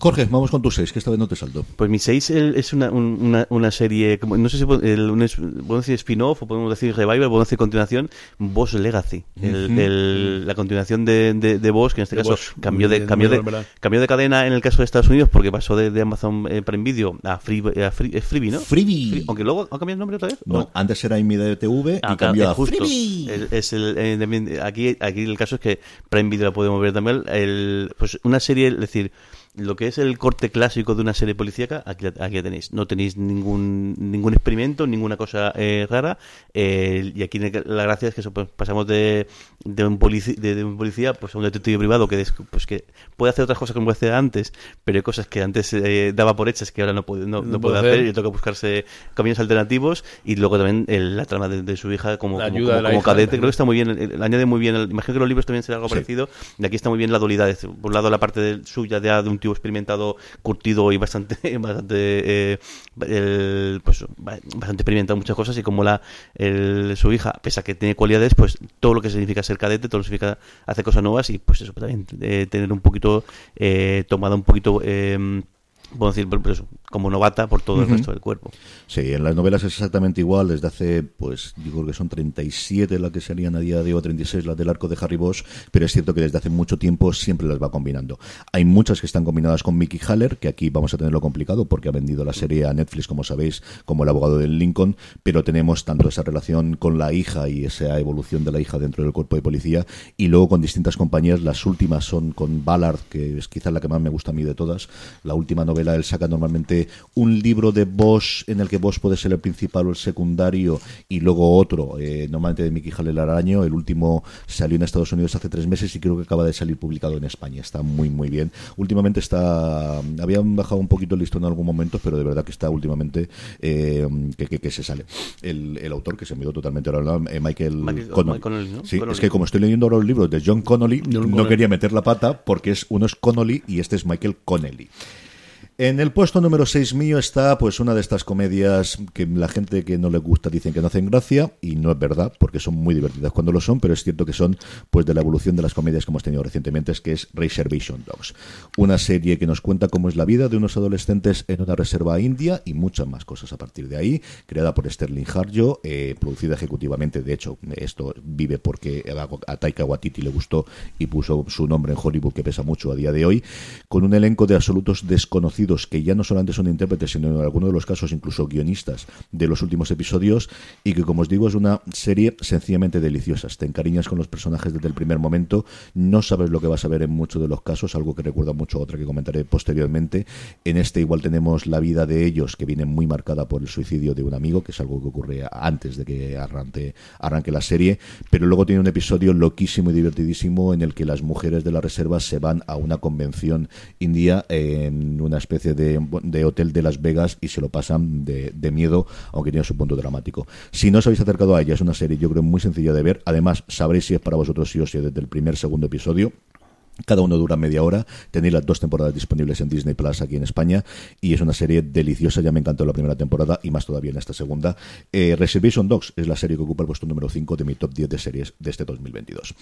Jorge, vamos con tu 6, que esta vez no te salto. Pues mi 6 es una, un- una, una serie, como- no sé si el- un podemos decir spin-off o podemos decir revival, podemos decir continuación, Boss Legacy, el- la continuación de, de, de Boss, que en este De caso Boss, cambió de, cambió, de, cambió cadena en el caso de Estados Unidos porque pasó de, de Amazon eh, Prime Video a, Free, a Free- es Freevee, ¿no? Freebie. Free- aunque luego ha cambiado el nombre otra vez. ¿o No, antes era IMDTV y Ah, cambió claro, a justo. Freebie. Es el, eh, también, aquí, aquí el caso es que Prime Video la podemos ver también. El, pues una serie, es decir, lo que es el corte clásico de una serie policíaca, aquí, aquí la tenéis. No tenéis ningún ningún experimento, ninguna cosa eh, rara. eh, y aquí la gracia es que eso, pues, pasamos de, de, un polici- de, de un policía pues, a un detective privado que, pues, que puede hacer otras cosas como hacía antes, pero hay cosas que antes eh, daba por hechas que ahora no puede, no, no puede hacer y toca buscarse caminos alternativos. Y luego también el- la trama de, de su hija como, como, como- como hija. cadete. Creo que está muy bien, eh, añade muy bien. imagino que los libros también será algo Sí. parecido. Y aquí está muy bien la dualidad. Por un lado, la parte de- suya de, de un tío experimentado, curtido y bastante, bastante, eh, el- pues, ba- bastante experimentado en muchas cosas. Y como la, el- su hija, pese a que tiene cualidades, pues todo lo que significa ser cadete, todo lo que significa hacer cosas nuevas y pues eso, también eh, tener un poquito, eh, tomada un poquito. Eh, Puedo decir, pues eso, como novata por todo el resto del cuerpo. Sí, en las novelas es exactamente igual, desde hace, pues, digo que son 37 las que serían a día de hoy, 36 las del arco de Harry Bosch, pero es cierto que desde hace mucho tiempo siempre las va combinando. Hay muchas que están combinadas con Mickey Haller, que aquí vamos a tenerlo complicado porque ha vendido la serie a Netflix, como sabéis, como el abogado del Lincoln, pero tenemos tanto esa relación con la hija y esa evolución de la hija dentro del cuerpo de policía, y luego con distintas compañías, las últimas son con Ballard, que es quizás la que más me gusta a mí de todas, la última novela, él saca normalmente un libro de Bosch en el que Bosch puede ser el principal o el secundario y luego otro, eh, normalmente de Mickey Haller al año. El último salió en Estados Unidos hace tres meses y creo que acaba de salir publicado en España. Está muy, muy bien. Últimamente está. Habían bajado un poquito el listón en algún momento, pero de verdad que está últimamente eh, que, que- que se sale. El, el autor que se me dio totalmente ahora, eh, Michael, Michael- Connolly. ¿no? Sí, Connolly. es que como estoy leyendo ahora los libros de John Connolly, John no Connolly. quería meter la pata porque es uno es Connolly y este es Michael Connelly. En el puesto número 6 mío está pues una de estas comedias que la gente que no le gusta dicen que no hacen gracia y no es verdad porque son muy divertidas cuando lo son, pero es cierto que son pues de la evolución de las comedias que hemos tenido recientemente, es que es Reservation Dogs, una serie que nos cuenta cómo es la vida de unos adolescentes en una reserva india y muchas más cosas a partir de ahí, creada por Sterling Harjo, eh, producida ejecutivamente, de hecho esto vive porque a Taika Waititi le gustó y puso su nombre en Hollywood que pesa mucho a día de hoy, con un elenco de absolutos desconocidos conocidos que ya no solamente son intérpretes, sino en algunos de los casos incluso guionistas de los últimos episodios y que, como os digo, es una serie sencillamente deliciosa. Te encariñas con los personajes desde el primer momento, no sabes lo que vas a ver en muchos de los casos, algo que recuerda mucho a otra que comentaré posteriormente. En este igual tenemos la vida de ellos que viene muy marcada por el suicidio de un amigo, que es algo que ocurre antes de que arranque, arranque la serie, pero luego tiene un episodio loquísimo y divertidísimo en el que las mujeres de la reserva se van a una convención india en una especie de, de hotel de Las Vegas y se lo pasan de, de miedo, aunque tiene su punto dramático. Si no os habéis acercado a ella, es una serie yo creo muy sencilla de ver. Además, sabréis si es para vosotros sí o sí desde el primer segundo episodio. Cada uno dura media hora. Tenéis las dos temporadas disponibles en Disney Plus aquí en España y es una serie deliciosa. Ya me encantó la primera temporada y más todavía en esta segunda. Eh, Reservation Dogs es la serie que ocupa el puesto número 5 de mi top 10 de series de este 2022.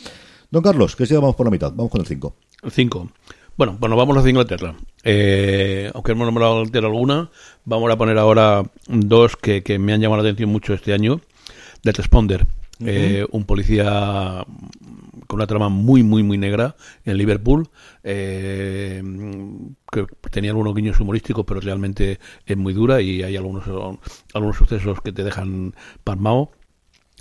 Don Carlos, que si vamos por la mitad, vamos con el 5. 5. Bueno, bueno, vamos a Inglaterra. Eh, aunque hemos nombrado Inglaterra alguna, vamos a poner ahora dos que, que me han llamado la atención mucho este año. The Responder, eh, un policía con una trama muy, muy, muy negra en Liverpool, eh, que tenía algunos guiños humorísticos, pero realmente es muy dura y hay algunos, algunos sucesos que te dejan palmado.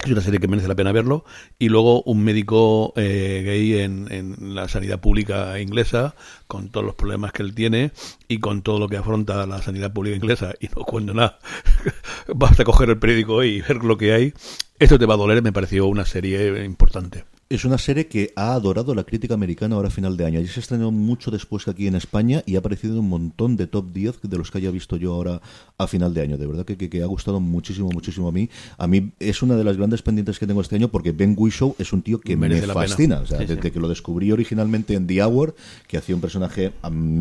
Es una serie que merece la pena verlo. Y luego un médico eh, gay en, en, la sanidad pública inglesa, con todos los problemas que él tiene y con todo lo que afronta la sanidad pública inglesa. Y no cuento nada. Basta coger el periódico y ver lo que hay. Esto te va a doler, me pareció una serie importante. Es una serie que ha adorado la crítica americana ahora a final de año. Y se estrenó mucho después que aquí en España y ha aparecido en un montón de top 10 de los que haya visto yo ahora a final de año. De verdad que, que, que ha gustado muchísimo, muchísimo a mí. A mí es una de las grandes pendientes que tengo este año porque Ben Whishaw es un tío que Merece me fascina. O sea, Sí, desde sí. que lo descubrí originalmente en The Hour, que hacía un personaje,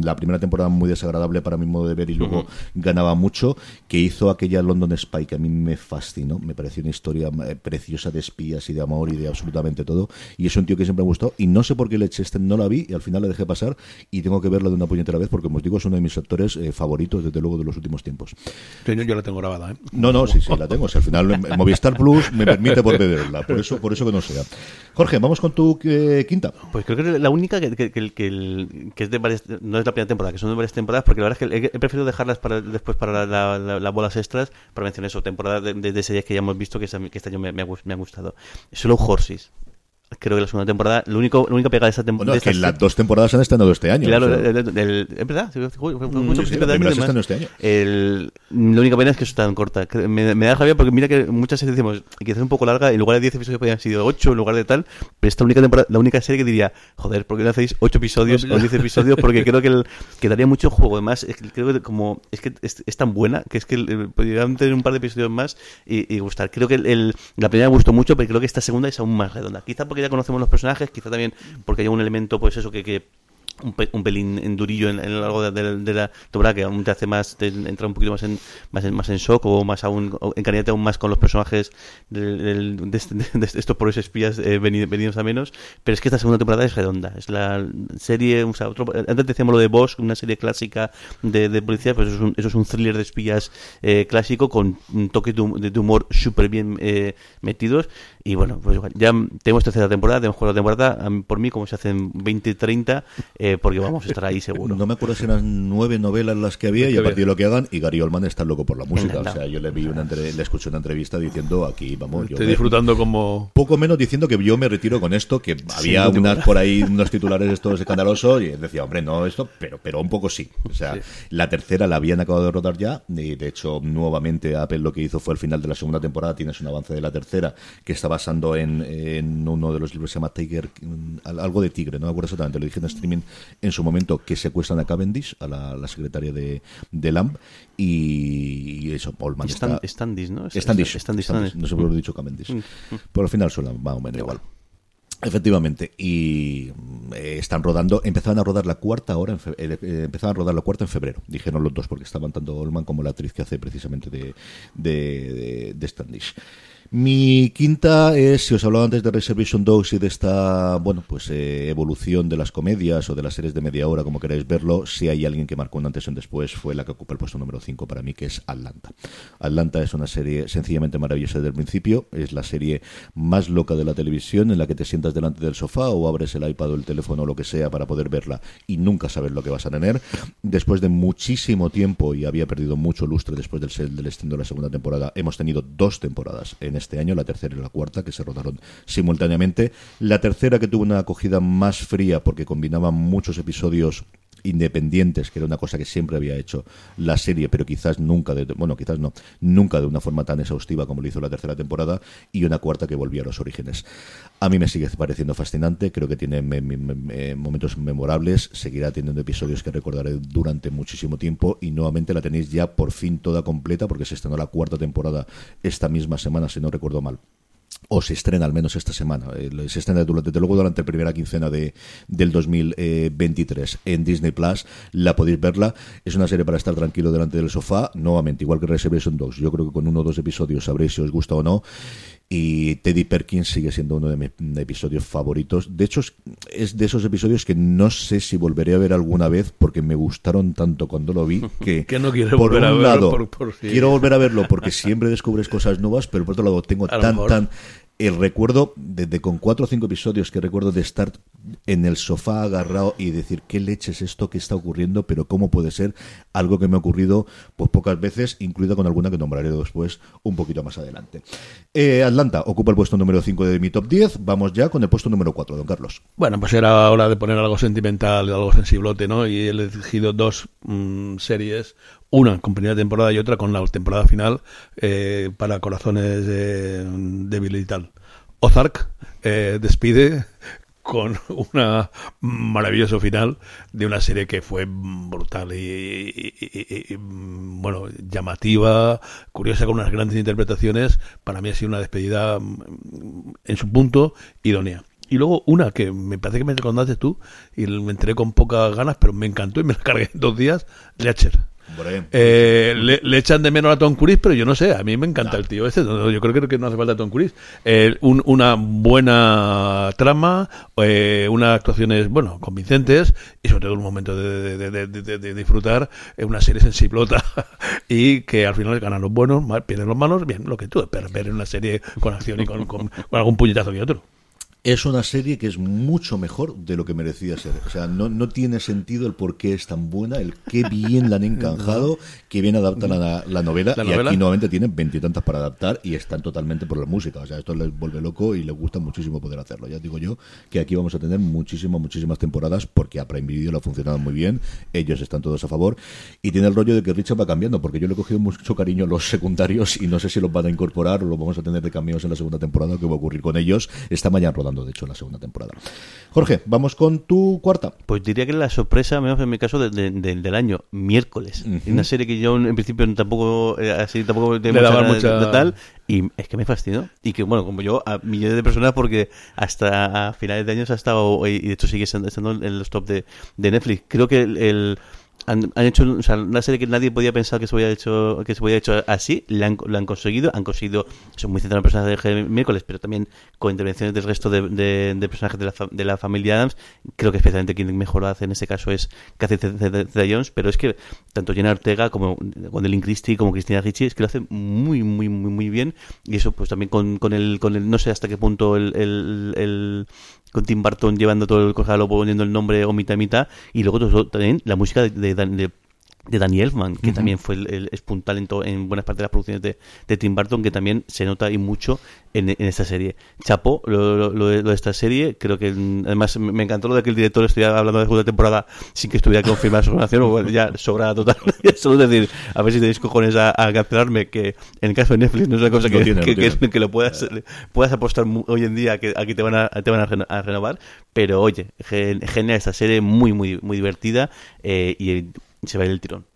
la primera temporada muy desagradable para mi modo de ver y luego ganaba mucho, que hizo aquella London Spy que a mí me fascinó. Me pareció una historia eh, preciosa de espías y de amor y de absolutamente todo. Y es un tío que siempre me gustó. Y no sé por qué Leicester no la vi y al final la dejé pasar y tengo que verla de una puñetera vez porque, como os digo, es uno de mis actores eh, favoritos, desde luego, de los últimos tiempos. Yo, yo la tengo grabada, ¿eh? No, no, sí, sí, la tengo. Si al final eh, Movistar Plus me permite poder verla. Por eso, por eso que no sea. Jorge, vamos con tu eh, quinta. Pues creo que la única que, que, que, que el- que es de varias, no es la primera temporada, que son de varias temporadas, porque la verdad es que he, he preferido dejarlas para después para la- la- las bolas extras, para mencionar eso, temporadas de, de- de series que ya hemos visto que, esa- que este año me, me ha, me ha gustado. Solo Horses. Creo que la segunda temporada, lo único, la única pegada de esta Bueno, temporada. es que las dos temporadas han estrenado este año. Claro, o sea, el- el- el- es verdad, Mm, la este año. El, la única pena es que es tan corta. Me, me da rabia porque mira que muchas series decimos, quizás un poco larga, en lugar de 10 episodios podrían haber sido 8 en lugar de tal, pero esta única temporada, la única serie que diría, joder, ¿por qué no hacéis 8 episodios o 10 episodios? Porque creo que, el, que daría mucho juego. Además, es que creo que como es que es, es tan buena que es que el- podrían tener un par de episodios más y, y gustar. Creo que la primera me gustó mucho, pero creo que esta segunda es aún más redonda. Quizá porque ya conocemos los personajes, quizá también porque hay un elemento, pues eso, que, que un, pe- un pelín en durillo en, en lo largo de, la temporada que aún te hace más te entra un poquito más en más en, más en shock o más aún encariñarte aún más con los personajes del- de, este- de estos pobres espías eh, veni- venidos a menos. Pero es que esta segunda temporada es redonda. Es la serie o otro, antes decíamos lo de Bosch una serie clásica de, policía pues eso es un, eso es un thriller de espías eh, clásico con un toque de, hum- de humor súper bien eh, metidos. Y bueno pues ya tenemos tercera temporada tenemos cuarta temporada por mí como se hacen 20 30 eh, porque vamos a estar ahí seguro. No me acuerdo si eran nueve novelas las que había y a partir de lo que hagan, y Gary Oldman está loco por la música. O sea, yo le vi una entre- le escuché una entrevista diciendo aquí, vamos, yo Estoy me- disfrutando como... poco menos diciendo que yo me retiro con esto, que había unas por ahí, unos titulares estos escandalosos, y decía, hombre, no esto, pero, pero un poco sí. O sea, la tercera la habían acabado de rodar ya, y de hecho, nuevamente Apple lo que hizo fue al final de la segunda temporada, tienes un avance de la tercera, que está basando en, en uno de los libros que se llama Tiger, mm, al- algo de tigre, no me acuerdo exactamente, lo dije en streaming en su momento, que secuestran a Cavendish, a la, la secretaria de, de Lamb, y, y eso, Stan- está... Standish, ¿no? Standish, Standish, Standish, no lo he dicho Cavendish. Mm, Pero al final suena más o menos igual. Efectivamente, y eh, están rodando, empezaron a rodar la cuarta ahora, en fe- eh, eh, empezaron a rodar la cuarta en febrero, dijeron los dos, porque estaban tanto Olman como la actriz que hace precisamente de, de, de, de Standish. Mi quinta es, si os hablaba antes de Reservation Dogs y de esta, bueno, pues eh, evolución de las comedias o de las series de media hora, como queráis verlo, si hay alguien que marcó un antes y un después, fue la que ocupa el puesto número 5 para mí, que es Atlanta. Atlanta es una serie sencillamente maravillosa desde el principio, es la serie más loca de la televisión en la que te sientas delante del sofá o abres el iPad o el teléfono o lo que sea para poder verla y nunca saber lo que vas a tener. Después de muchísimo tiempo, y había perdido mucho lustre después del, del estreno de la segunda temporada, hemos tenido dos temporadas en este año, la tercera y la cuarta, que se rodaron simultáneamente. La tercera que tuvo una acogida más fría porque combinaba muchos episodios independientes, que era una cosa que siempre había hecho la serie, pero quizás nunca, de, bueno, quizás no, nunca de una forma tan exhaustiva como lo hizo la tercera temporada, y una cuarta que volvía a los orígenes. A mí me sigue pareciendo fascinante, creo que tiene momentos memorables, seguirá teniendo episodios que recordaré durante muchísimo tiempo, y nuevamente la tenéis ya por fin toda completa, porque se estrenó la cuarta temporada esta misma semana, si no recuerdo mal o se estrena al menos esta semana. Eh, se estrena durante, desde luego durante la primera quincena de, del 2023 en Disney Plus. La podéis verla. Es una serie para estar tranquilo delante del sofá. Nuevamente, igual que Reservation Dogs. Yo creo que con uno o dos episodios sabréis si os gusta o no y Teddy Perkins sigue siendo uno de mis episodios favoritos. De hecho, es de esos episodios que no sé si volveré a ver alguna vez porque me gustaron tanto cuando lo vi que, no quiero por volver un a verlo lado por- por si- quiero volver a verlo porque siempre descubres cosas nuevas, pero por otro lado tengo tan mejor. tan el recuerdo desde con cuatro o cinco episodios que recuerdo de estar en el sofá agarrado y decir qué leche es esto que está ocurriendo, pero cómo puede ser algo que me ha ocurrido pues pocas veces, incluida con alguna que nombraré después un poquito más adelante. Eh, Atlanta ocupa el puesto número 5 de mi top 10. Vamos ya con el puesto número 4, don Carlos. Bueno, pues era hora de poner algo sentimental, algo sensiblote, ¿no? Y he elegido dos mm, series, una con primera temporada y otra con la temporada final eh, para corazones eh, débiles y tal. Ozark eh, despide con una maravilloso final de una serie que fue brutal y, bueno llamativa curiosa con unas grandes interpretaciones. Para mí ha sido una despedida mm, en su punto idónea. Y luego una que me parece que me recordaste tú y me enteré con pocas ganas pero me encantó y me la cargué en dos días Leacher eh, le, le echan de menos a Tom Cruise, pero yo no sé, a mí me encanta el tío este. no, Yo creo que- no hace falta Tom Cruise. Eh, un- una buena trama, eh, unas actuaciones, bueno, convincentes y sobre todo un momento de, de- disfrutar eh, una serie sensiblota y que al final ganan los buenos, pierden los malos, bien, lo que tú, pero ver una serie con acción y con, con- con algún puñetazo que otro. Es una serie que es mucho mejor de lo que merecía ser. O sea, no, no tiene sentido el por qué es tan buena, el qué bien la han encanjado, qué bien adaptan la, la novela. La y novela. aquí nuevamente tienen veintitantas para adaptar y están totalmente por la música. O sea, esto les vuelve loco y les gusta muchísimo poder hacerlo. Ya digo yo que aquí vamos a tener muchísimas, muchísimas temporadas porque a Prime Video lo ha funcionado muy bien. Ellos están todos a favor. Y tiene el rollo de que Richard va cambiando porque yo le he cogido mucho cariño a los secundarios y no sé si los van a incorporar o los vamos a tener de cameos en la segunda temporada o qué va a ocurrir con ellos. Está mañana rodando, de hecho, la segunda temporada. Jorge, vamos con tu cuarta. Pues diría que la sorpresa, menos en mi caso, de- de- de- del año, miércoles. Una serie que yo en principio tampoco, eh, así tampoco Le daba mucha- tal, y es que me fascinó. Y que, bueno, como yo, a millones de personas, porque hasta a finales de años ha estado, y de hecho sigue estando estando en los top de, de Netflix. Creo que el... el- han, han hecho o sea, una serie que nadie podía pensar que se hubiera hecho que se hubiera hecho así la han, lo han conseguido han conseguido son muy centrados en el de miércoles pero también con intervenciones del resto de, de- personajes de la, fa- de la familia Adams creo que especialmente quien mejor lo hace en este caso es Cathy Zeta-Jones pero es que tanto Jenna Ortega como Gwendolyn Christie como Cristina Ricci es que lo hacen muy muy muy muy bien y eso pues también con, con el con el no sé hasta qué punto el- con Tim Burton llevando todo el cojalo poniendo el nombre o mitad mitad y luego también la música de, de, de- de Danny Elfman, que también fue el, el- es puntal en, to- en buenas partes de las producciones de, de Tim Burton, que también se nota y mucho en, en esta serie. Chapo, lo, lo- lo de, lo de esta serie, creo que mm, además me encantó lo de que el director estuviera hablando de segunda temporada sin que estuviera confirmada su relación, o bueno, ya sobra total. Solo decir, a ver si tenéis cojones a, a cancelarme, que en el caso de Netflix no es una cosa que, tiene, lo que, que, tiene. que lo puedas, puedas apostar hoy en día que aquí te van a, te van a, reno- a renovar, pero oye, gen- genial esta serie, muy, muy, muy divertida eh, y se va a ir el tirón.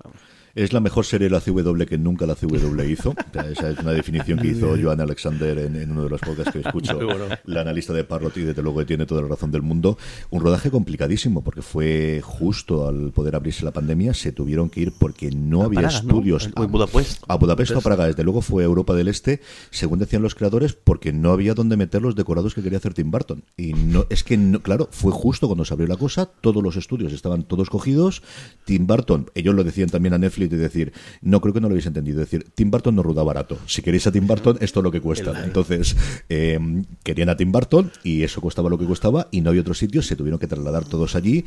Es la mejor serie de la CW que nunca la CW hizo. Esa es una definición que hizo Joan Alexander en, en uno de los podcasts que escucho. Bueno. La analista de Parrot y desde luego que tiene toda la razón del mundo. Un rodaje complicadísimo porque fue justo al poder abrirse la pandemia, se tuvieron que ir porque no había estudios. En Budapest. A Budapest o a Praga, desde luego fue Europa del Este, según decían los creadores, porque no había donde meter los decorados que quería hacer Tim Burton. Y no, es que, no, claro, fue justo cuando se abrió la cosa, todos los estudios estaban todos cogidos. Tim Burton, ellos lo decían también a Netflix, de decir, no creo que no lo habéis entendido, decir, Tim Burton no ruda barato. Si queréis a Tim Burton, esto es lo que cuesta. Entonces, eh, querían a Tim Burton y eso costaba lo que costaba y no había otro sitio, se tuvieron que trasladar todos allí.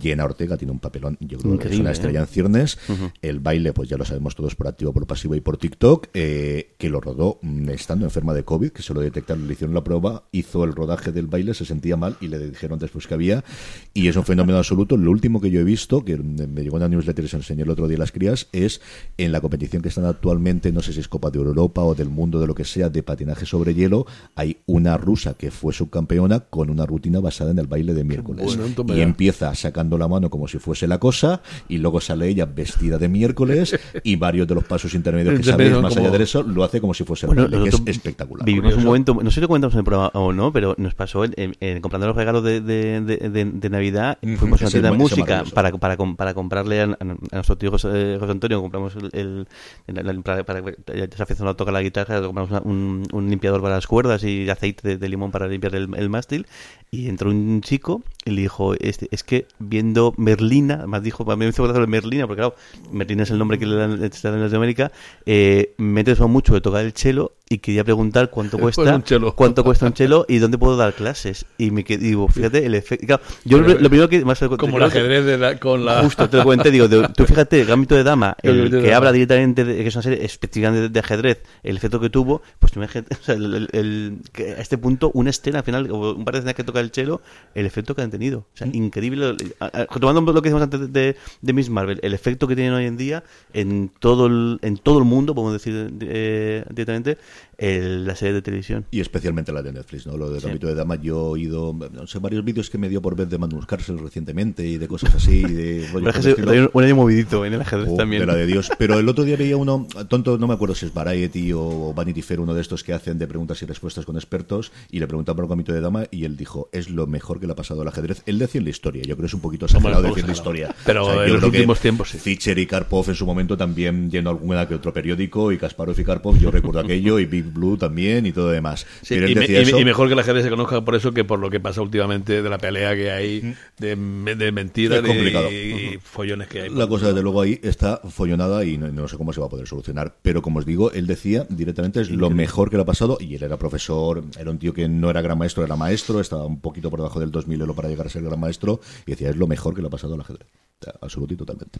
Jenna Ortega tiene un papelón, yo creo que es Increíble, una ¿eh? estrella en ciernes. El baile, pues ya lo sabemos todos por activo, por pasivo y por TikTok, eh, que lo rodó mm, estando enferma de COVID, que se lo detectaron, le hicieron la prueba, hizo el rodaje del baile, se sentía mal y le dijeron después que había. Y es un fenómeno absoluto. Lo último que yo he visto, que me llegó una newsletter y se enseñó el otro día a las crías, es en la competición que están actualmente, no sé si es Copa de Europa o del mundo, de lo que sea, de patinaje sobre hielo, hay una rusa que fue subcampeona con una rutina basada en el baile de miércoles. bueno, y empieza sacando la mano como si fuese la cosa, y luego sale ella vestida de miércoles, y varios de los pasos intermedios que sabéis, más como- allá de eso, lo hace como si fuese el baile, que es espectacular. Vivimos Curioso. un momento, no sé si lo comentamos en el programa o no, pero nos pasó en, en- en comprando los regalos de, de, de- de- de Navidad. Fuimos a una tienda de música para, para, com- para comprarle a, a nuestro tío José, Antonio, compramos el, el- para, para que ya se aficionado a tocar la guitarra, compramos un, limpiador para las cuerdas y aceite de, limón para limpiar el, mástil. Y entró un chico y le dijo: este, Es que viendo Merlina, además dijo, me hizo gracia lo de Merlina, porque claro, Merlina es el nombre que le dan le dan en Latinoamérica. Eh, me interesó mucho de tocar el cello y quería preguntar cuánto cuesta un chelo. cuánto cuesta un chelo y dónde puedo dar clases. Y me quedé, digo, fíjate, el efecto. claro, yo lo, lo primero que. Más, Como el ajedrez de la- con la... Justo, te lo comenté, digo, de- tú fíjate, el ámbito de dama, El el Gambito de que Dama. habla directamente de que es una serie específicamente de, de ajedrez, el efecto que tuvo, pues tú imagínate, o sea, el, a este punto, una escena al final, o un par de escenas que toca el chelo, el efecto que han tenido. O sea, increíble. A- a- Tomando lo que decíamos antes de, de Miss Marvel, el efecto que tienen hoy en día en todo el, en todo el mundo, podemos decir eh, directamente, el- la serie de televisión. Y especialmente la de Netflix, ¿no? Lo del Sí. ámbito de dama, yo he oído, no sé, varios vídeos que me dio por vez de Magnus Carlsen recientemente y de cosas así, de rollo un, un año movidito en el ajedrez Oh, también. De la de Dios. Pero el otro día veía uno, tonto, no me acuerdo si es Variety o Vanity Fair, uno de estos que hacen de preguntas y respuestas con expertos, y le preguntaban por el ámbito de dama, y él dijo, es lo mejor que le ha pasado al ajedrez. Él decía en la historia, yo creo que es un poquito exagerado decir la historia. Pero en yo los creo que últimos tiempos, sí. Fischer y Karpov en su momento también llenó alguna que otro periódico, y Kasparov y Karpov, yo recuerdo aquello, y Big Blue también, y todo demás. Sí, Pero él y, me- decía y me- eso. y mejor que la gente se conozca por eso que por lo que pasa últimamente de la pelea que hay, de, de mentiras y, follones que hay. La cosa, desde luego, ahí está follonada y no, no sé cómo se va a poder solucionar. Pero como os digo, él decía directamente es lo mejor que le ha pasado. Y él era profesor, era un tío que no era gran maestro, era maestro, estaba un poquito por debajo del 2000 elo para llegar a ser gran maestro. Y decía, es lo mejor que le ha pasado al ajedrez. O sea, absoluto y totalmente.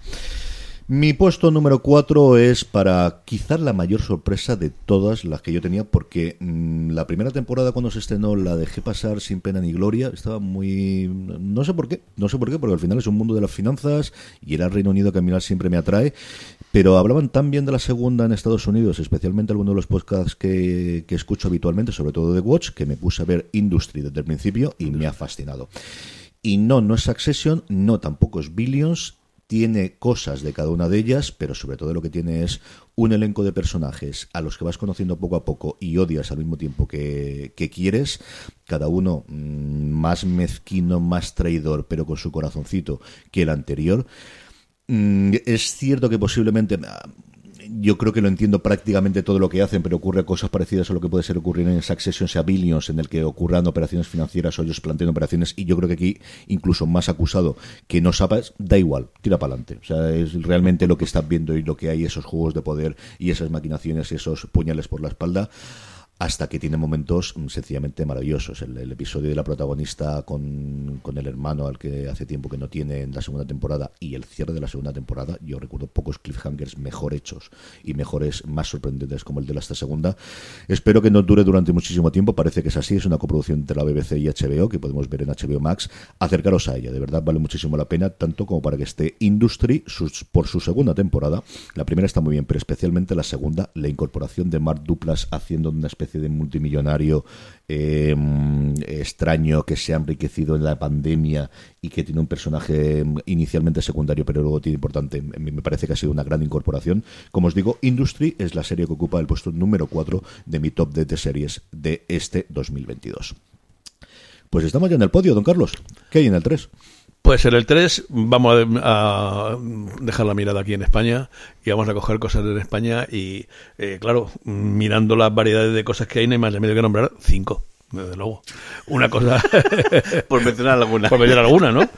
Mi puesto número 4 es para quizás la mayor sorpresa de todas las que yo tenía, porque mm, la primera temporada cuando se estrenó la dejé pasar sin pena ni gloria, estaba muy... no sé por qué, no sé por qué, porque al final es un mundo de las finanzas y era el Reino Unido que a mí siempre me atrae, pero hablaban tan bien de la segunda en Estados Unidos, especialmente algunos de los podcasts que, que escucho habitualmente, sobre todo de Watch, que me puse a ver Industry desde el principio y me ha fascinado. Y no, no es Succession, no tampoco es Billions, tiene cosas de cada una de ellas, pero sobre todo lo que tiene es un elenco de personajes a los que vas conociendo poco a poco y odias al mismo tiempo que, que quieres, cada uno mm, más mezquino, más traidor, pero con su corazoncito que el anterior. Mm, es cierto que posiblemente ah, yo creo que lo entiendo prácticamente todo lo que hacen, pero ocurre cosas parecidas a lo que puede ser ocurrir en Succession, sea Billions, en el que ocurran operaciones financieras o ellos plantean operaciones, y yo creo que aquí, incluso más acusado que no sabes, da igual, tira para adelante. O sea, es realmente lo que estás viendo y lo que hay, esos juegos de poder y esas maquinaciones y esos puñales por la espalda hasta que tiene momentos mm, sencillamente maravillosos. El, el episodio de la protagonista con, con el hermano al que hace tiempo que no tiene en la segunda temporada y el cierre de la segunda temporada, yo recuerdo pocos cliffhangers mejor hechos y mejores, más sorprendentes como el de la esta segunda. Espero que no dure durante muchísimo tiempo, parece que es así, es una coproducción entre la BBC y HBO que podemos ver en HBO Max. Acercaros a ella, de verdad vale muchísimo la pena, tanto como para que esté Industry sus- por su segunda temporada. La primera está muy bien, pero especialmente la segunda, la incorporación de Mark Duplas haciendo una especie de multimillonario eh, extraño que se ha enriquecido en la pandemia y que tiene un personaje inicialmente secundario pero luego tiene importante. Me parece que ha sido una gran incorporación. Como os digo, Industry es la serie que ocupa el puesto número 4 de mi top de, de series de este 2022. Pues estamos ya en el podio, don Carlos. ¿Qué hay en el 3? Pues en el 3 vamos a, dejar la mirada aquí en España y vamos a coger cosas en España y, eh, claro, mirando las variedades de cosas que hay, no hay más remedio que nombrar cinco, desde luego. Una cosa... Por mencionar alguna. por mencionar alguna, ¿no?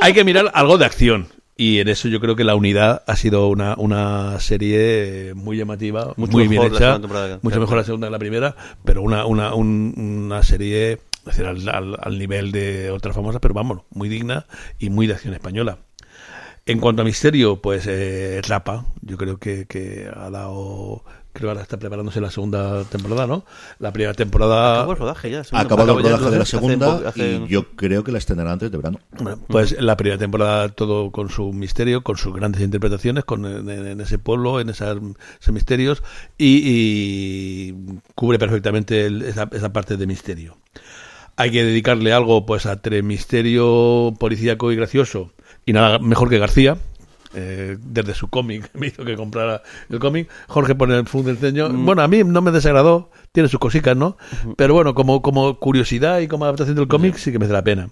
Hay que mirar algo de acción. Y en eso yo creo que La Unidad ha sido una, una serie muy llamativa, Mucho muy bien mejor la hecha, mucho mejor la segunda que la primera, pero una, una, un- una serie es decir, al, al- al nivel de otras famosas, pero vamos, muy digna y muy de acción española. En cuanto a misterio, pues eh, Rapa, yo creo que, que ha dado, creo que ahora está preparándose la segunda temporada, ¿no? La primera temporada... Acabó el rodaje ya. Ha acabado el rodaje de la segunda hace- y yo creo que la estrenará antes de verano. Bueno, pues la primera temporada todo con su misterio, con sus grandes interpretaciones, con en, en ese pueblo, en esas, esos misterios y, y cubre perfectamente el- esa, esa parte de misterio. Hay que dedicarle algo pues a misterio policíaco y gracioso. Y nada mejor que García. eh, desde su cómic me hizo que comprara el cómic. Jorge pone el fund del ceño. Bueno a mí no me desagradó tiene sus cositas no pero bueno como como curiosidad y como adaptación del cómic sí que merece la pena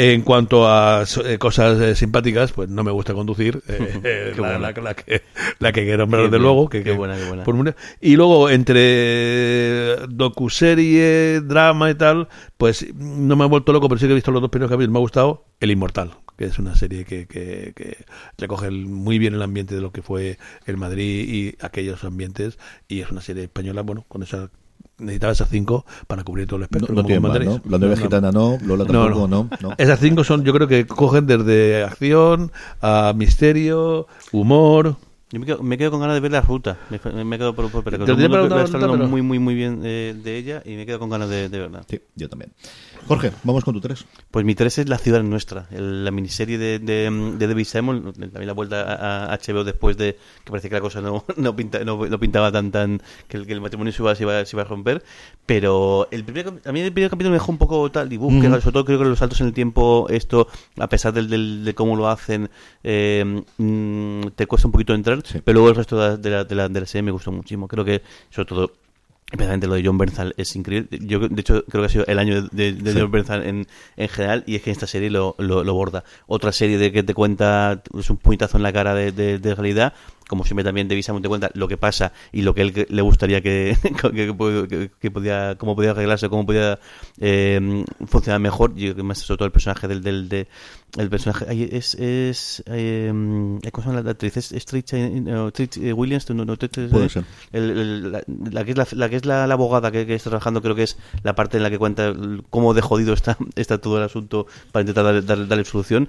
en cuanto a eh, cosas eh, simpáticas, pues no me gusta conducir. eh, eh, la, bueno. la- la que, la que quiero nombrar bien, luego. Que, qué que- buena, qué buena. por y luego, entre docuserie, drama y tal, pues no me he vuelto loco, pero sí que he visto los dos primeros capítulos. Me ha gustado El Inmortal, que es una serie que, que, que recoge muy bien el ambiente de lo que fue el Madrid y aquellos ambientes. Y es una serie española, bueno, con esa. Necesitaba esas cinco para cubrir todo el espectro. no tiene más. ¿no? La novia No, no. gitana no, Lola No, tampoco, no. no. Esas cinco son, yo creo que cogen desde acción a misterio, humor. Yo me quedo, me quedo con ganas de ver la ruta. Me, me quedo por, Te el mundo ruta, pero- muy, muy, muy bien eh, de ella y me quedo con ganas de, de verla. Sí, yo también. Jorge, vamos con tu 3. Pues mi 3 es La ciudad nuestra, el- la miniserie de, de, de David Simon, también la vuelta a, a HBO después de que parecía que la cosa no, no, pinta, no, no pintaba tan tan que el, que el matrimonio se iba, se, iba, se iba a romper, pero el primer, a mí el primer capítulo me dejó un poco tal, uf, que sobre todo creo que los saltos en el tiempo, esto, a pesar del, del- de cómo lo hacen, eh, mm, te cuesta un poquito entrar, Sí. pero luego el resto de la, de la, de la, de la serie me gustó muchísimo, creo que sobre todo Especialmente lo de John Bernthal es increíble. Yo, de hecho, creo que ha sido el año de, de Sí. John Bernthal en, en general y es que en esta serie lo, lo, lo borda. Otra serie de que te cuenta, es un puñetazo en la cara de, de, realidad, como siempre también de Simon te cuenta lo que pasa y lo que él le gustaría que, que, que- que podía, cómo podía arreglarse, cómo podía eh, funcionar mejor. Yo más sobre todo el personaje del, del de, el personaje es es eh, ¿cómo se llama la actriz? es, es Trish, eh, no, Trish, eh, Williams no, no, Trish, Puede ser. el- el- la, la que es la, la que es la, la abogada que, que está trabajando creo que es la parte en la que cuenta el- cómo de jodido está, está todo el asunto para intentar dar- dar- darle solución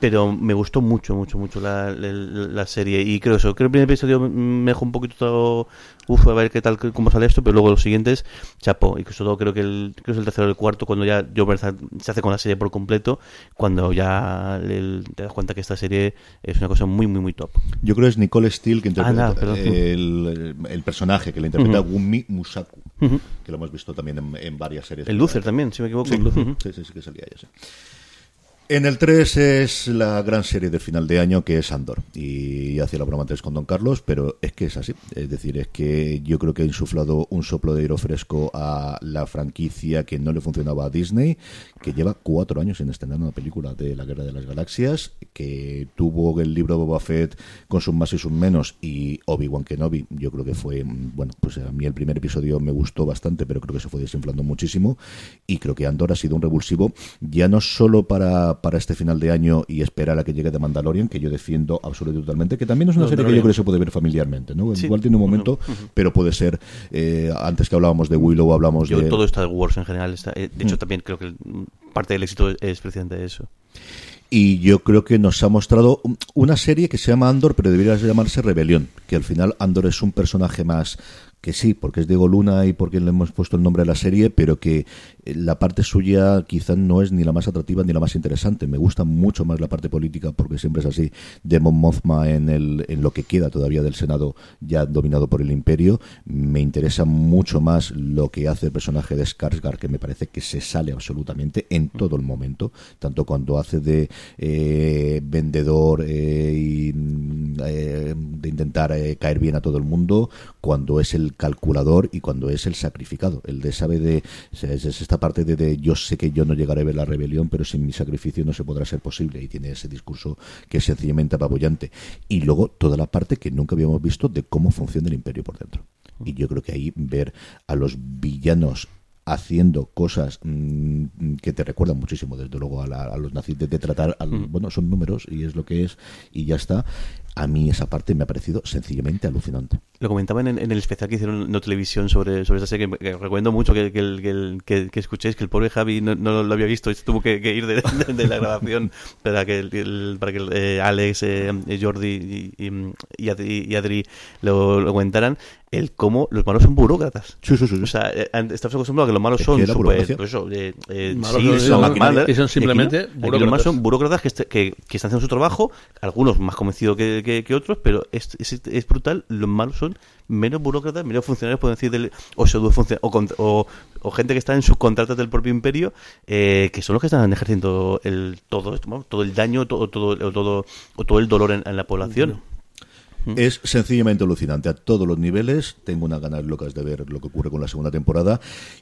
pero me gustó mucho mucho mucho la, la, la serie y creo eso creo que el primer episodio me dejó un poquito todo uf a ver qué tal cómo sale esto pero luego los siguientes chapo. Y sobre todo creo que el creo que es el tercero o el cuarto cuando ya Joe se hace con la serie por completo cuando ya el- te das cuenta que esta serie es una cosa muy muy muy top. Yo creo que es Nicole Steele que interpreta Ah, no, el, el personaje que le interpreta Gumi Musaku, que lo hemos visto también en, en varias series. el Luther también si me equivoco sí, sí, sí que salía ella, sí. En el 3 es la gran serie de final de año que es Andor. Y hacía la broma antes con Don Carlos, pero es que es así. Es decir, es que yo creo que ha insuflado un soplo de aire fresco a la franquicia que no le funcionaba a Disney, que lleva cuatro años sin estrenar una película de la Guerra de las Galaxias, que tuvo el libro Boba Fett con sus más y sus menos, y Obi-Wan Kenobi, yo creo que fue, bueno, pues a mí el primer episodio me gustó bastante, pero creo que se fue desinflando muchísimo, y creo que Andor ha sido un revulsivo, ya no solo para, para este final de año y esperar a que llegue de Mandalorian, que yo defiendo absolutamente y totalmente, que también es una serie que yo creo que se puede ver familiarmente, ¿no? Sí. Igual tiene un momento, pero puede ser, eh, antes que hablábamos de Willow, hablamos Yo de... todo Star Wars en general está, eh, de hecho Mm. también creo que parte del éxito es precisamente eso Y yo creo que nos ha mostrado un- una serie que se llama Andor, pero debería llamarse Rebelión, que al final Andor es un personaje más que sí, porque es Diego Luna y porque le hemos puesto el nombre a la serie, pero que eh, la parte suya quizá no es ni la más atractiva ni la más interesante. Me gusta mucho más la parte política, porque siempre es así, de Mothma en, el, en lo que queda todavía del Senado ya dominado por el Imperio. Me interesa mucho más lo que hace el personaje de Skarsgård, que me parece que se sale absolutamente en todo el momento, tanto cuando hace de eh, vendedor eh, y mm, eh, de intentar eh, caer bien a todo el mundo, cuando es el calculador y cuando es el sacrificado. El de sabe de es, es esta parte de, de yo sé que yo no llegaré a ver la rebelión, pero sin mi sacrificio no se podrá ser posible. Y tiene ese discurso que es sencillamente apabullante. Y luego toda la parte que nunca habíamos visto de cómo funciona el imperio por dentro. Y yo creo que ahí ver a los villanos haciendo cosas mm, que te recuerdan muchísimo desde luego a, la- a los nazis de, de tratar al- bueno son números y es lo que es y ya está a mí esa parte me ha parecido sencillamente alucinante Lo comentaban en, en el especial que hicieron en la televisión sobre, sobre esta serie, que, que recomiendo mucho que, que, que, el- que- que escuchéis, que el pobre Javi no, no lo había visto tuvo que, que ir de, de- de la grabación para que, el- para que eh, Alex, eh, eh, Jordi y, y, y Adri, y Adri lo, lo comentaran, el cómo los malos son burócratas. Sí, sí, sí. O sea, eh, estamos acostumbrados a que los malos son burocracia. pues eso, eh, eh, Malos sí, son- y son aquí simplemente no. Aquí los burócratas. malos son burócratas que, est- que, que están haciendo su trabajo, algunos más convencidos que, que- que otros, pero es, es, brutal. Los malos son menos burócratas, menos funcionarios, pueden decir, del, o, o, o, o gente que está en subcontratas del propio imperio, eh, que son los que están ejerciendo el, todo esto, todo el daño, todo, todo, o todo, o todo el dolor en la población. Es sencillamente alucinante a todos los niveles. Tengo unas ganas locas de ver lo que ocurre con la segunda temporada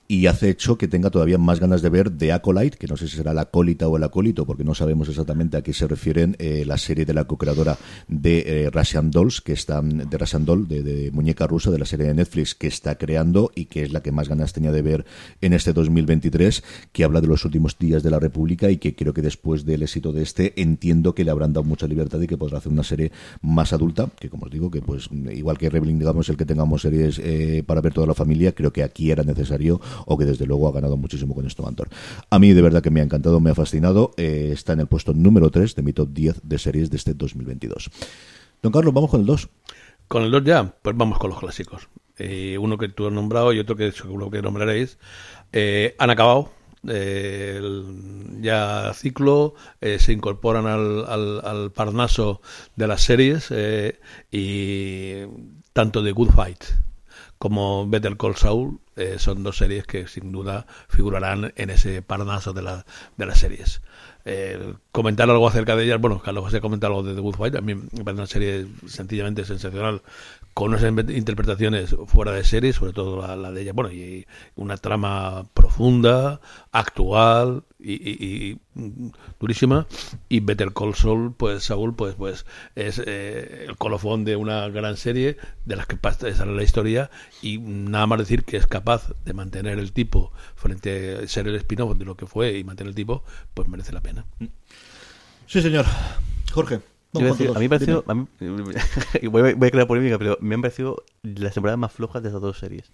y hace hecho que tenga todavía más ganas de ver The Acolyte, que no sé si será la acólita o el acólito, porque no sabemos exactamente a qué se refieren eh, la serie de la co-creadora de eh, Russian Dolls, que está de Russian Doll, de, muñeca rusa de la serie de Netflix que está creando y que es la que más ganas tenía de ver en este 2023, que habla de los últimos días de la República y que creo que después del éxito de este entiendo que le habrán dado mucha libertad y que podrá hacer una serie más adulta, como os digo, que pues igual que Rebelling, digamos, el que tengamos series eh, para ver toda la familia, creo que aquí era necesario o que desde luego ha ganado muchísimo con esto Mantor. A mí de verdad que me ha encantado, me ha fascinado, eh, está en el puesto número 3 de mi top 10 de series de este 2022. Don Carlos, vamos con el 2. Con el 2 ya, pues vamos con los clásicos. Eh, uno que tú has nombrado y otro que seguro que nombraréis. Eh, han acabado el- ya ciclo, eh, se incorporan al, al, al Parnaso de las series eh, y tanto The Good Fight como Better Call Saul eh, son dos series que sin duda figurarán en ese Parnaso de, la, de las series. Eh, comentar algo acerca de ellas, bueno, Carlos se comenta algo de The Good Fight, también me parece una serie sencillamente sensacional, con unas in- interpretaciones fuera de serie, sobre todo la, de ella, bueno, y una trama profunda, actual y, y- mm, durísima, y Better Call Saul, pues Saul, pues, pues es eh, el colofón de una gran serie de las que sale la historia y nada más decir que es capaz de mantener el tipo frente a ser el spin-off de lo que fue y mantener el tipo, pues merece la pena. Sí, señor. Jorge. Yo a decir, mí me ha parecido, a mí- y voy, a, voy a crear polémica, pero me han parecido las temporadas más flojas de esas dos series.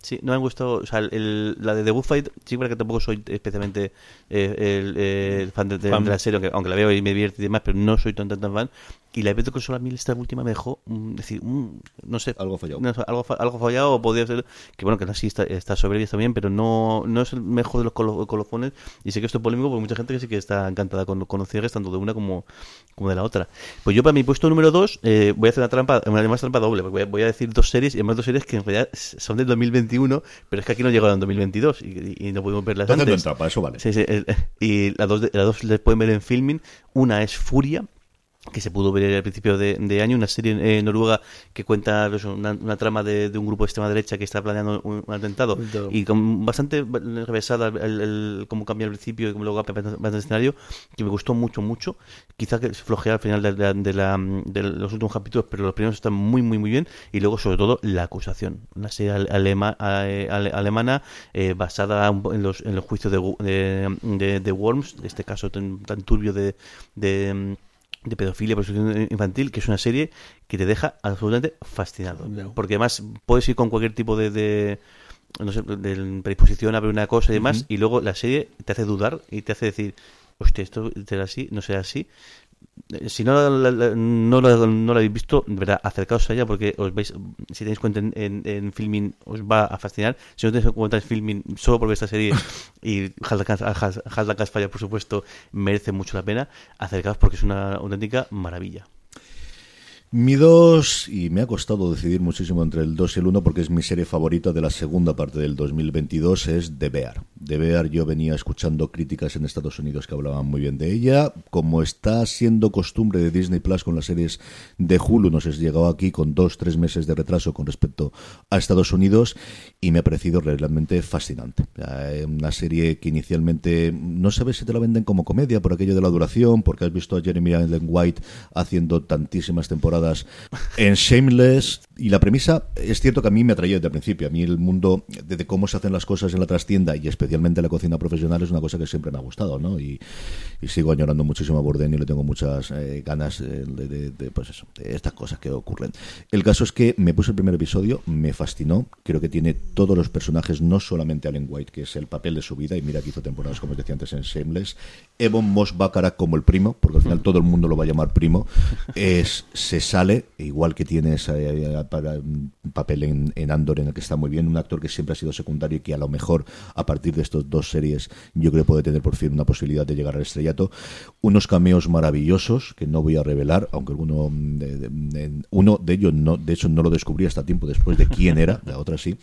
Sí, no me han gustado, o sea, el- la de The Good Fight, sí, porque tampoco soy especialmente eh, el, eh, el fan de, de- Fan. de la serie, aunque, aunque la veo y me divierte y demás, pero no soy tan tan, tan fan. Y la Call Saul a mí esta última me dejó, mm, decir, mm, no sé. Algo fallado. No algo, fa- algo fallado o podría ser, que bueno, que sí está, está sobre está bien, pero no, no es el mejor de los colo- colofones. Y sé que esto es polémico porque mucha gente que sí que está encantada con, con los cierres, tanto de una como, como de la otra. Pues yo para mi puesto número 2 voy a hacer una trampa, una trampa doble, porque voy a, voy a decir dos series y además dos series que en realidad son del 2021, pero es que aquí no llegaron en 2022 y, y no podemos verlas antes. para eso vale. Sí, sí, el- y las dos, de- las dos les pueden ver en filming. Una es Furia, que se pudo ver al principio de, de año, una serie eh, noruega que cuenta pues, una, una trama de, de un grupo de extrema derecha que está planeando un, un atentado y con bastante revesada el, el- cómo cambia el principio y cómo luego va el escenario, que me gustó mucho, mucho. Quizá que flojea al final de, la- de la- de los últimos capítulos, pero los primeros están muy, muy, muy bien. Y luego, sobre todo, La Acusación, una serie ale- alema- ale- ale- alemana eh, basada en los, en los juicios de, Gu- de, de- de Worms, este caso tan, tan turbio de, de, pedofilia, prostitución infantil, que es una serie que te deja absolutamente fascinado. Porque además puedes ir con cualquier tipo de, de no sé, de predisposición a ver una cosa y demás, y luego la serie te hace dudar y te hace decir, hostia, esto será así, no será así. Eh, si no la, no, la, no la habéis visto, de verdad, acercaos a ella porque os vais, si tenéis cuenta en, en, filming, os va a fascinar. Si no tenéis cuenta en filming, solo por ver esta serie y Hashtag Fire, por supuesto, merece mucho la pena, acercaos porque es una auténtica maravilla. Mi 2, y me ha costado decidir muchísimo entre el 2 y el 1 porque es mi serie favorita de la segunda parte del 2022, es The Bear. The Bear yo venía escuchando críticas en Estados Unidos que hablaban muy bien de ella. Como está siendo costumbre de Disney Plus con las series de Hulu, nos has llegado aquí con dos, tres meses de retraso con respecto a Estados Unidos y me ha parecido realmente fascinante. Eh, Una serie que inicialmente no sabes si te la venden como comedia por aquello de la duración, porque has visto a Jeremy Allen White haciendo tantísimas temporadas en Shameless y la premisa es cierto que a mí me atraía desde el principio. A mí el mundo de, cómo se hacen las cosas en la trastienda y especialmente la cocina profesional es una cosa que siempre me ha gustado, ¿no? Y, y sigo añorando muchísimo a Bourdain y le tengo muchas eh, ganas eh, de, de- de, pues eso, de estas cosas que ocurren. El caso es que me puse el primer episodio, me fascinó. Creo que tiene todos los personajes, no solamente Allen White, que es el papel de su vida, y mira que hizo temporadas, como os decía antes, en Shameless. Evan Moss Baccarat como el primo, porque al final todo el mundo lo va a llamar primo, es se sale, igual que tiene ese eh, para- papel en, en Andor en el que está muy bien, un actor que siempre ha sido secundario y que a lo mejor a partir de estas dos series yo creo puede tener por fin una posibilidad de llegar al estrellato. Unos cameos maravillosos que no voy a revelar, aunque alguno mm, uno de ellos no, de hecho no lo descubrí hasta tiempo después de quién era, la otra sí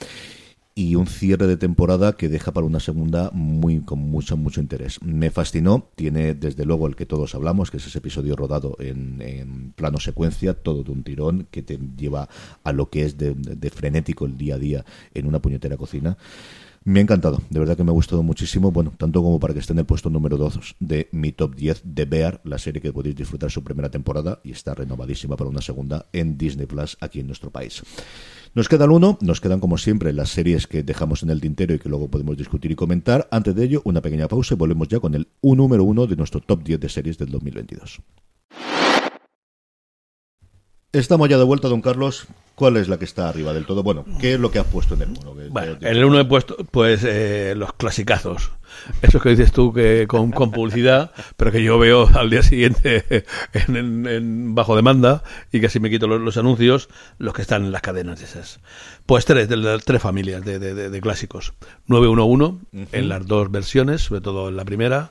y un cierre de temporada que deja para una segunda muy con mucho mucho interés. Me fascinó, tiene desde luego el que todos hablamos, que es ese episodio rodado en, en plano secuencia, todo de un tirón que te lleva a lo que es de, de- de frenético el día a día en una puñetera cocina. Me ha encantado, de verdad que me ha gustado muchísimo, bueno, tanto como para que esté en el puesto número 2 de mi top 10 de Bear, la serie que podéis disfrutar su primera temporada y está renovadísima para una segunda en Disney Plus aquí en nuestro país. Nos queda el uno, nos quedan como siempre las series que dejamos en el tintero y que luego podemos discutir y comentar. Antes de ello, una pequeña pausa y volvemos ya con el número uno de nuestro top 10 de series del 2022. Estamos ya de vuelta, don Carlos. ¿Cuál es la que está arriba del todo? Bueno, ¿qué es lo que has puesto en el uno? Bueno, en el uno he puesto, pues, eh, los clasicazos. Esos que dices tú que con, con publicidad, pero que yo veo al día siguiente en, en- en bajo demanda y que así me quito los, los anuncios, los que están en las cadenas esas. Pues tres, de las tres familias de, de- de- de clásicos. 911, en las dos versiones, sobre todo en la primera.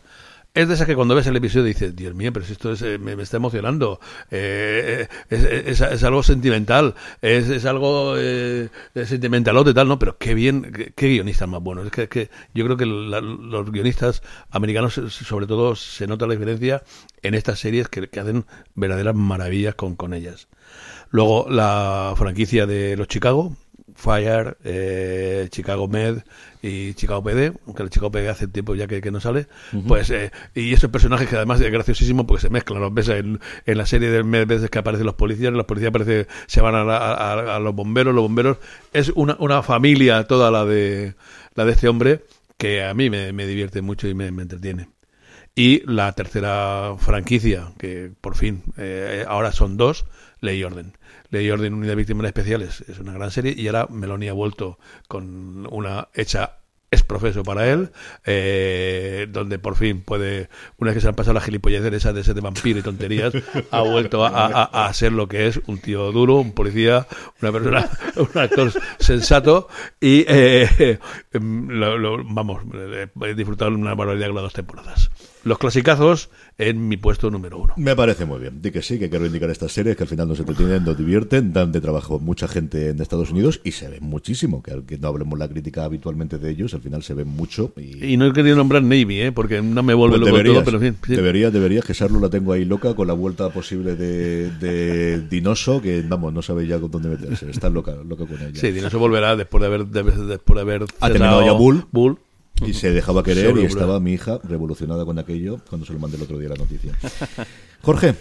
Es de esas que cuando ves el episodio dices, Dios mío, pero si esto es, eh, me, está emocionando, eh, es, es- algo sentimental, es, es algo eh, sentimentalote tal, ¿no? Pero qué bien, qué, guionistas más buenos. Es que, que yo creo que los guionistas americanos, eh, sobre todo, se nota la diferencia en estas series que, que hacen verdaderas maravillas con, con ellas. Luego la franquicia de los Chicago, Fire, eh, Chicago Med y Chicago PD, aunque el Chicago PD hace tiempo ya que, que no sale, pues eh, y esos personajes que además es graciosísimo porque se mezclan, los ves en, en la serie de veces que aparecen los policías, los policías parece se van a, la- a- a los bomberos, los bomberos es una, una familia toda la de la de este hombre que a mí me, me divierte mucho y me, me entretiene. Y la tercera franquicia, que por fin, eh, ahora son dos, Ley y Orden. Ley Orden, Unidad de Víctimas Especiales, es una gran serie y ahora Meloni ha vuelto con una hecha es profeso para él, eh, donde por fin puede, una vez que se han pasado las gilipolleces esa de ese de vampiro y tonterías, ha vuelto a, a- a ser lo que es, un tío duro, un policía, una persona, un actor sensato y eh, lo- lo- vamos, eh, he disfrutado una barbaridad con las dos temporadas. Los clasicazos en mi puesto número uno. Me parece muy bien. Di que sí, que quiero indicar estas series que al final nos entretienen, nos divierten, dan de trabajo mucha gente en Estados Unidos y se ven muchísimo. Que aunque no hablemos la crítica habitualmente de ellos, al final se ven mucho. Y, Y no he querido nombrar Navy, ¿eh? porque no me vuelve Pues loco deberías, todo, pero en fin. sí. deberías, deberías, que Sarlo la tengo ahí loca con la vuelta posible de, de Dinoso, que vamos, no sabe ya con dónde meterse. Está loca, loca con ella. Sí, Dinoso volverá después de haber, de- después de haber Ha terminado ya Bull. Bull. Y se dejaba querer y estaba mi hija revolucionada con aquello cuando se lo mandé el otro día la noticia. Jorge,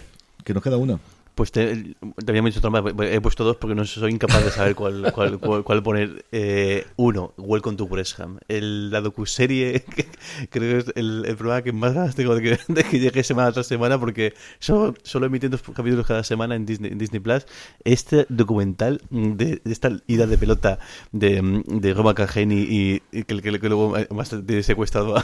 que nos queda una. Pues te, te había dicho trampa, he puesto dos porque no soy incapaz de saber cuál, cuál, cuál, cuál poner. Eh, uno, Welcome to Wrexham. El, la docuserie, que creo que es el, el programa que más ganas tengo de que, de que llegue semana tras semana porque solo, solo emiten dos capítulos cada semana en Disney, en Disney Plus. Este documental de, de esta ida de pelota de, de Roma Cageni y, que, que luego más tiene secuestrado a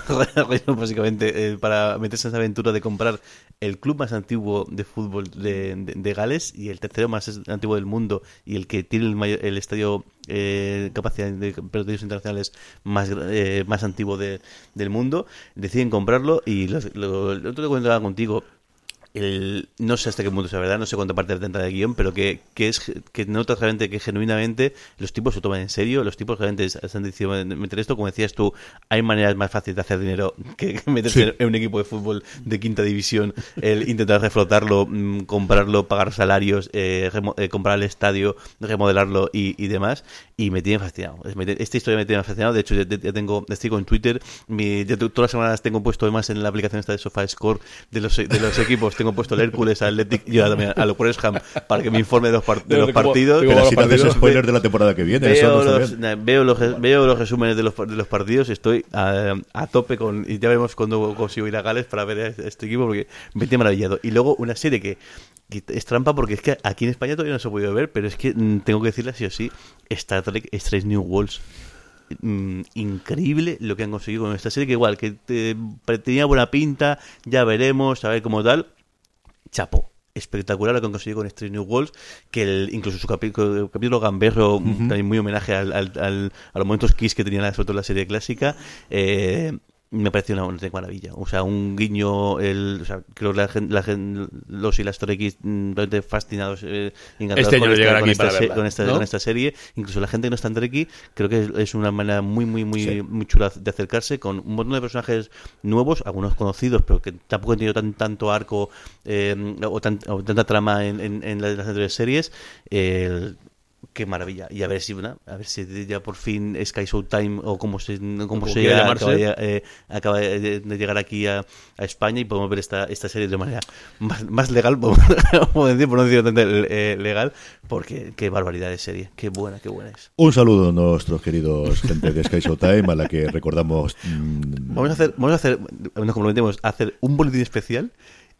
Reino básicamente eh, para meterse en esa aventura de comprar el club más antiguo de fútbol de, de, de Gales y el tercero más antiguo del mundo y el que tiene el, mayor- el estadio eh, capacidad de partidos internacionales más, eh, más antiguo de- del mundo, deciden comprarlo y lo, lo otro comentaba contigo, el, no sé hasta qué punto es la verdad, no sé cuánta parte tendrá de guion, pero que, que es que notas realmente que genuinamente los tipos se toman en serio, los tipos realmente están diciendo meter esto, como decías tú, hay maneras más fáciles de hacer dinero que, meterse Sí. en un equipo de fútbol de quinta división, el intentar reflotarlo, mm, comprarlo, pagar salarios, eh, eh, comprar el estadio, remodelarlo y, y demás, y me tiene fascinado. Esta historia me tiene fascinado, de hecho ya, ya tengo, estoy con Twitter, mi, ya todas las semanas tengo puesto además en la aplicación esta de SofaScore de los, de los equipos, tengo puesto el Hércules, al Athletic y ahora también al West Ham para que me informe de los, par- de los partidos. de Pero haces partidos. spoilers de la temporada que viene. eso Veo no los, bien. na- veo, los, re- veo los resúmenes de los, de los partidos, estoy a, a tope con. Y ya veremos cuando consigo ir a Gales para ver a este equipo porque me tiene maravillado. Y luego una serie que, que es trampa porque es que aquí en España todavía no se ha podido ver, pero es que mm, tengo que decirle sí o sí: Star Trek Strange New Worlds. Mm, increíble lo que han conseguido con esta serie que igual que te- tenía buena pinta ya veremos a ver cómo tal chapo espectacular lo que han conseguido con Strange New Worlds que el- incluso su co- capítulo gamberro también muy homenaje al, al- al- a los momentos Kiss que tenía sobre todo la serie clásica eh, me pareció una, maravilla o sea un guiño el, o sea, creo que la gen- la los y las Torekis mm, realmente fascinados eh, encantados Este con, llegará con esta, verla, con, esta, ¿no? con esta serie incluso la gente que no está en Trekkie creo que es, es una manera muy muy muy Sí. muy chula de acercarse con un montón de personajes nuevos, algunos conocidos, pero que tampoco han tenido tan, tanto arco eh, o, tan- o tanta trama en, en- en las, las anteriores series. Eh, qué maravilla. Y a ver si una- a ver si ya por fin Sky Showtime o como se, cómo Como se llamarse. acaba, de- eh, acaba de, de llegar aquí a, a España y podemos ver esta, esta serie de manera más, más legal, podemos decir, por no decir tanto, eh, legal, porque qué barbaridad de serie. Qué buena, qué buena es. Un saludo a nuestros queridos gente de Sky Showtime, a la que recordamos. mm, Vamos a hacer, vamos a hacer, nos comprometemos a hacer un boletín especial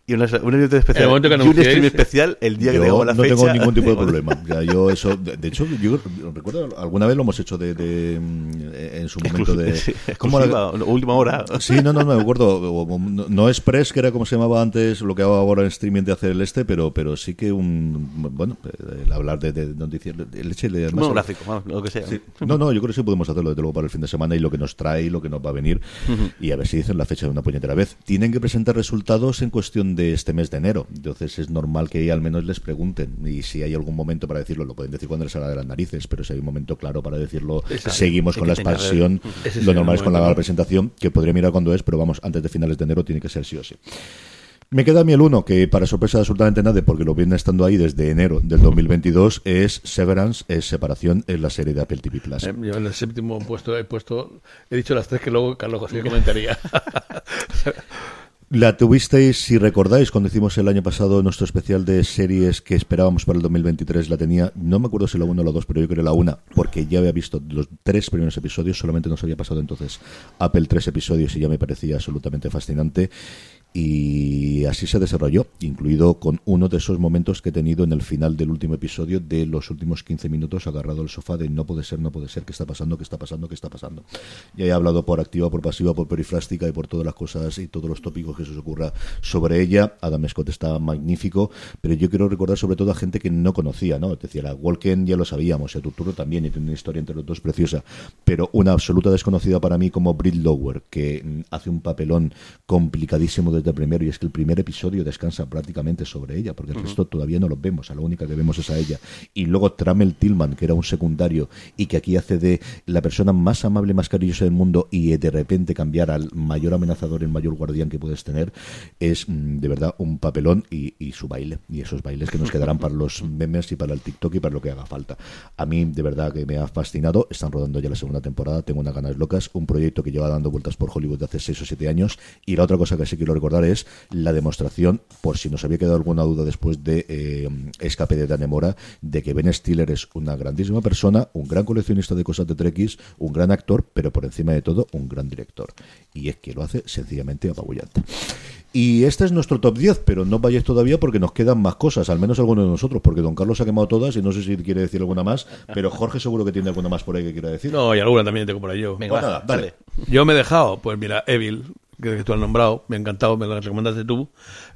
y una, una especial el momento que y un stream especial el día que tengamos la no fecha. tengo ningún tipo de problema. Ya, yo eso, de, de hecho, yo recuerdo alguna vez lo hemos hecho de, de, mm, en su momento de. Sí, ¿cómo era? exclusiva, última hora. Sí, no, no, no me acuerdo. No, no Express, que era como se llamaba antes, lo que hago ahora en streaming de hacer el este, pero, pero sí que un. Bueno, el hablar de, de noticias. El leche, vamos, lo que sea. Sí. No, no, yo creo que sí podemos hacerlo desde luego para el fin de semana y lo que nos trae y lo que nos va a venir. Y a ver si dicen la fecha de una puñetera vez. Tienen que presentar resultados en cuestión de este mes de enero. Entonces es normal que al menos les pregunten. Y si hay algún momento para decirlo, lo pueden decir cuando les salga de las narices. Pero si hay un momento claro para decirlo, seguimos Hay con la expansión. Lo normal es con la ¿no? presentación, que podría mirar cuándo es, pero vamos, antes de finales de enero tiene que ser sí o sí. Me queda a mí el uno, que para sorpresa de absolutamente nadie, porque lo viene estando ahí desde enero del 2022, es Severance, es separación en la serie de Apple TV Plus. Eh, Yo en el séptimo puesto he puesto, he dicho las tres que luego Carlos José comentaría. La tuvisteis, si recordáis, cuando hicimos el año pasado nuestro especial de series que esperábamos para el 2023, la tenía, no me acuerdo si la 1 o la 2, pero yo creo la 1, porque ya había visto los tres primeros episodios, solamente nos había pasado entonces Apple tres episodios y ya me parecía absolutamente fascinante. Y así se desarrolló, incluido con uno de esos momentos que he tenido en el final del último episodio de los últimos 15 minutos agarrado al sofá de no puede ser, no puede ser, qué está pasando, qué está pasando, qué está pasando. Ya he hablado por activa, por pasiva, por perifrástica y por todas las cosas y todos los tópicos que se os ocurra sobre ella. Adam Scott está magnífico, pero yo quiero recordar sobre todo a gente que no conocía, ¿no? Es decir, a Walken ya lo sabíamos, a Turturro también, y tiene una historia entre los dos preciosa, pero una absoluta desconocida para mí como Brit Lower, que mm, hace un papelón complicadísimo desde el primero, y es que el primer episodio descansa prácticamente sobre ella, porque el resto todavía no lo vemos, a la única que vemos es a ella. Y luego Tramel Tillman, que era un secundario, y que aquí hace de la persona más amable, más cariñosa del mundo, y de repente cambiar al mayor amenazador, el mayor guardián que puedes tener, es mm, de verdad un papelón y, y su baile, y esos bailes que nos quedarán para los memes y para el TikTok y para lo que haga falta. A mí, de verdad, que me ha fascinado. Están rodando ya la segunda temporada, tengo unas ganas locas. Un proyecto que lleva dando vueltas por Hollywood de hace 6 o 7 años. Y la otra cosa que sí quiero recordar recordar es la demostración, por si nos había quedado alguna duda después de eh, Escape de Danemora, de que Ben Stiller es una grandísima persona, un gran coleccionista de cosas de Trekkies, un gran actor, pero por encima de todo, un gran director. Y es que lo hace sencillamente apabullante. Y este es nuestro top 10, pero no vayáis todavía porque nos quedan más cosas, al menos algunos de nosotros, porque don Carlos ha quemado todas y no sé si quiere decir alguna más, pero Jorge seguro que tiene alguna más por ahí que quiera decir. No, y alguna también tengo por ahí yo. Venga, Pues va, nada, dale. Yo me he dejado, pues mira, Evil, que tú has nombrado, me ha encantado, me la recomendaste tú.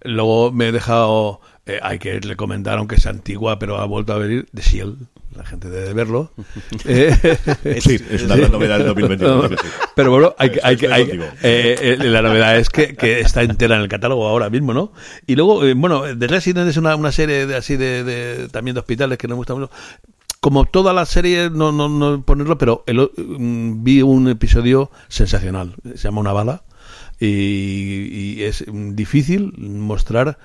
Luego me he dejado, eh, hay que recomendar, aunque sea antigua, pero ha vuelto a venir, The Shield. La gente debe verlo. Eh, Sí, es una gran novedad del 2021. creo que sí. Pero bueno, hay que, hay hay- contigo. eh, eh, la novedad es que, que está entera en el catálogo ahora mismo, ¿no? Y luego, eh, bueno, The Resident es una, una serie de, así de, de- también de hospitales que nos gusta mucho. Como todas las series, no, no, no ponerlo, pero el mm, vi un episodio sensacional. Se llama Una bala. Y, y es difícil mostrar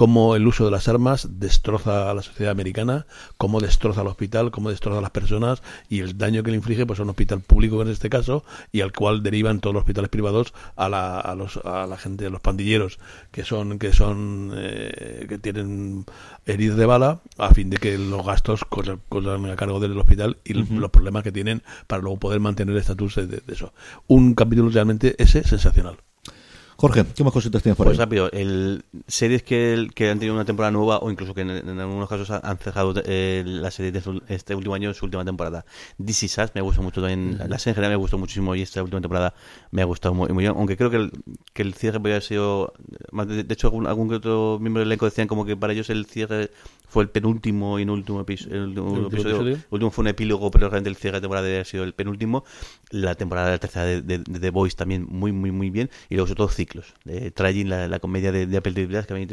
cómo el uso de las armas destroza a la sociedad americana, cómo destroza al hospital, cómo destroza a las personas y el daño que le inflige pues a un hospital público en este caso y al cual derivan todos los hospitales privados a la, a los, a la gente, a los pandilleros que son que son eh, que tienen heridas de bala a fin de que los gastos corran, corran a cargo del hospital y los problemas que tienen para luego poder mantener el estatus de, de eso. Un capítulo realmente ese sensacional. Jorge, ¿qué más cositas tienes por Pues ahí? rápido, el, series que, que han tenido una temporada nueva o incluso que en, en algunos casos han cerrado eh, la serie de su- este último año, su última temporada. Is Us me gustó mucho también, la serie en general me gustó muchísimo y esta última temporada me ha gustado muy, muy bien, aunque creo que el, que el cierre podría haber sido, más de, de hecho algún, algún otro miembro del elenco decían como que para ellos el cierre fue el penúltimo y último, episo- el último ¿El último episodio. episodio? El último fue un epílogo, pero realmente el cierre de temporada ha sido el penúltimo. La temporada de la tercera de, de, de The Voice también muy, muy, muy bien. Y luego sobre todo ciclos. Tragic, la, la comedia de, de Apple TV que a mí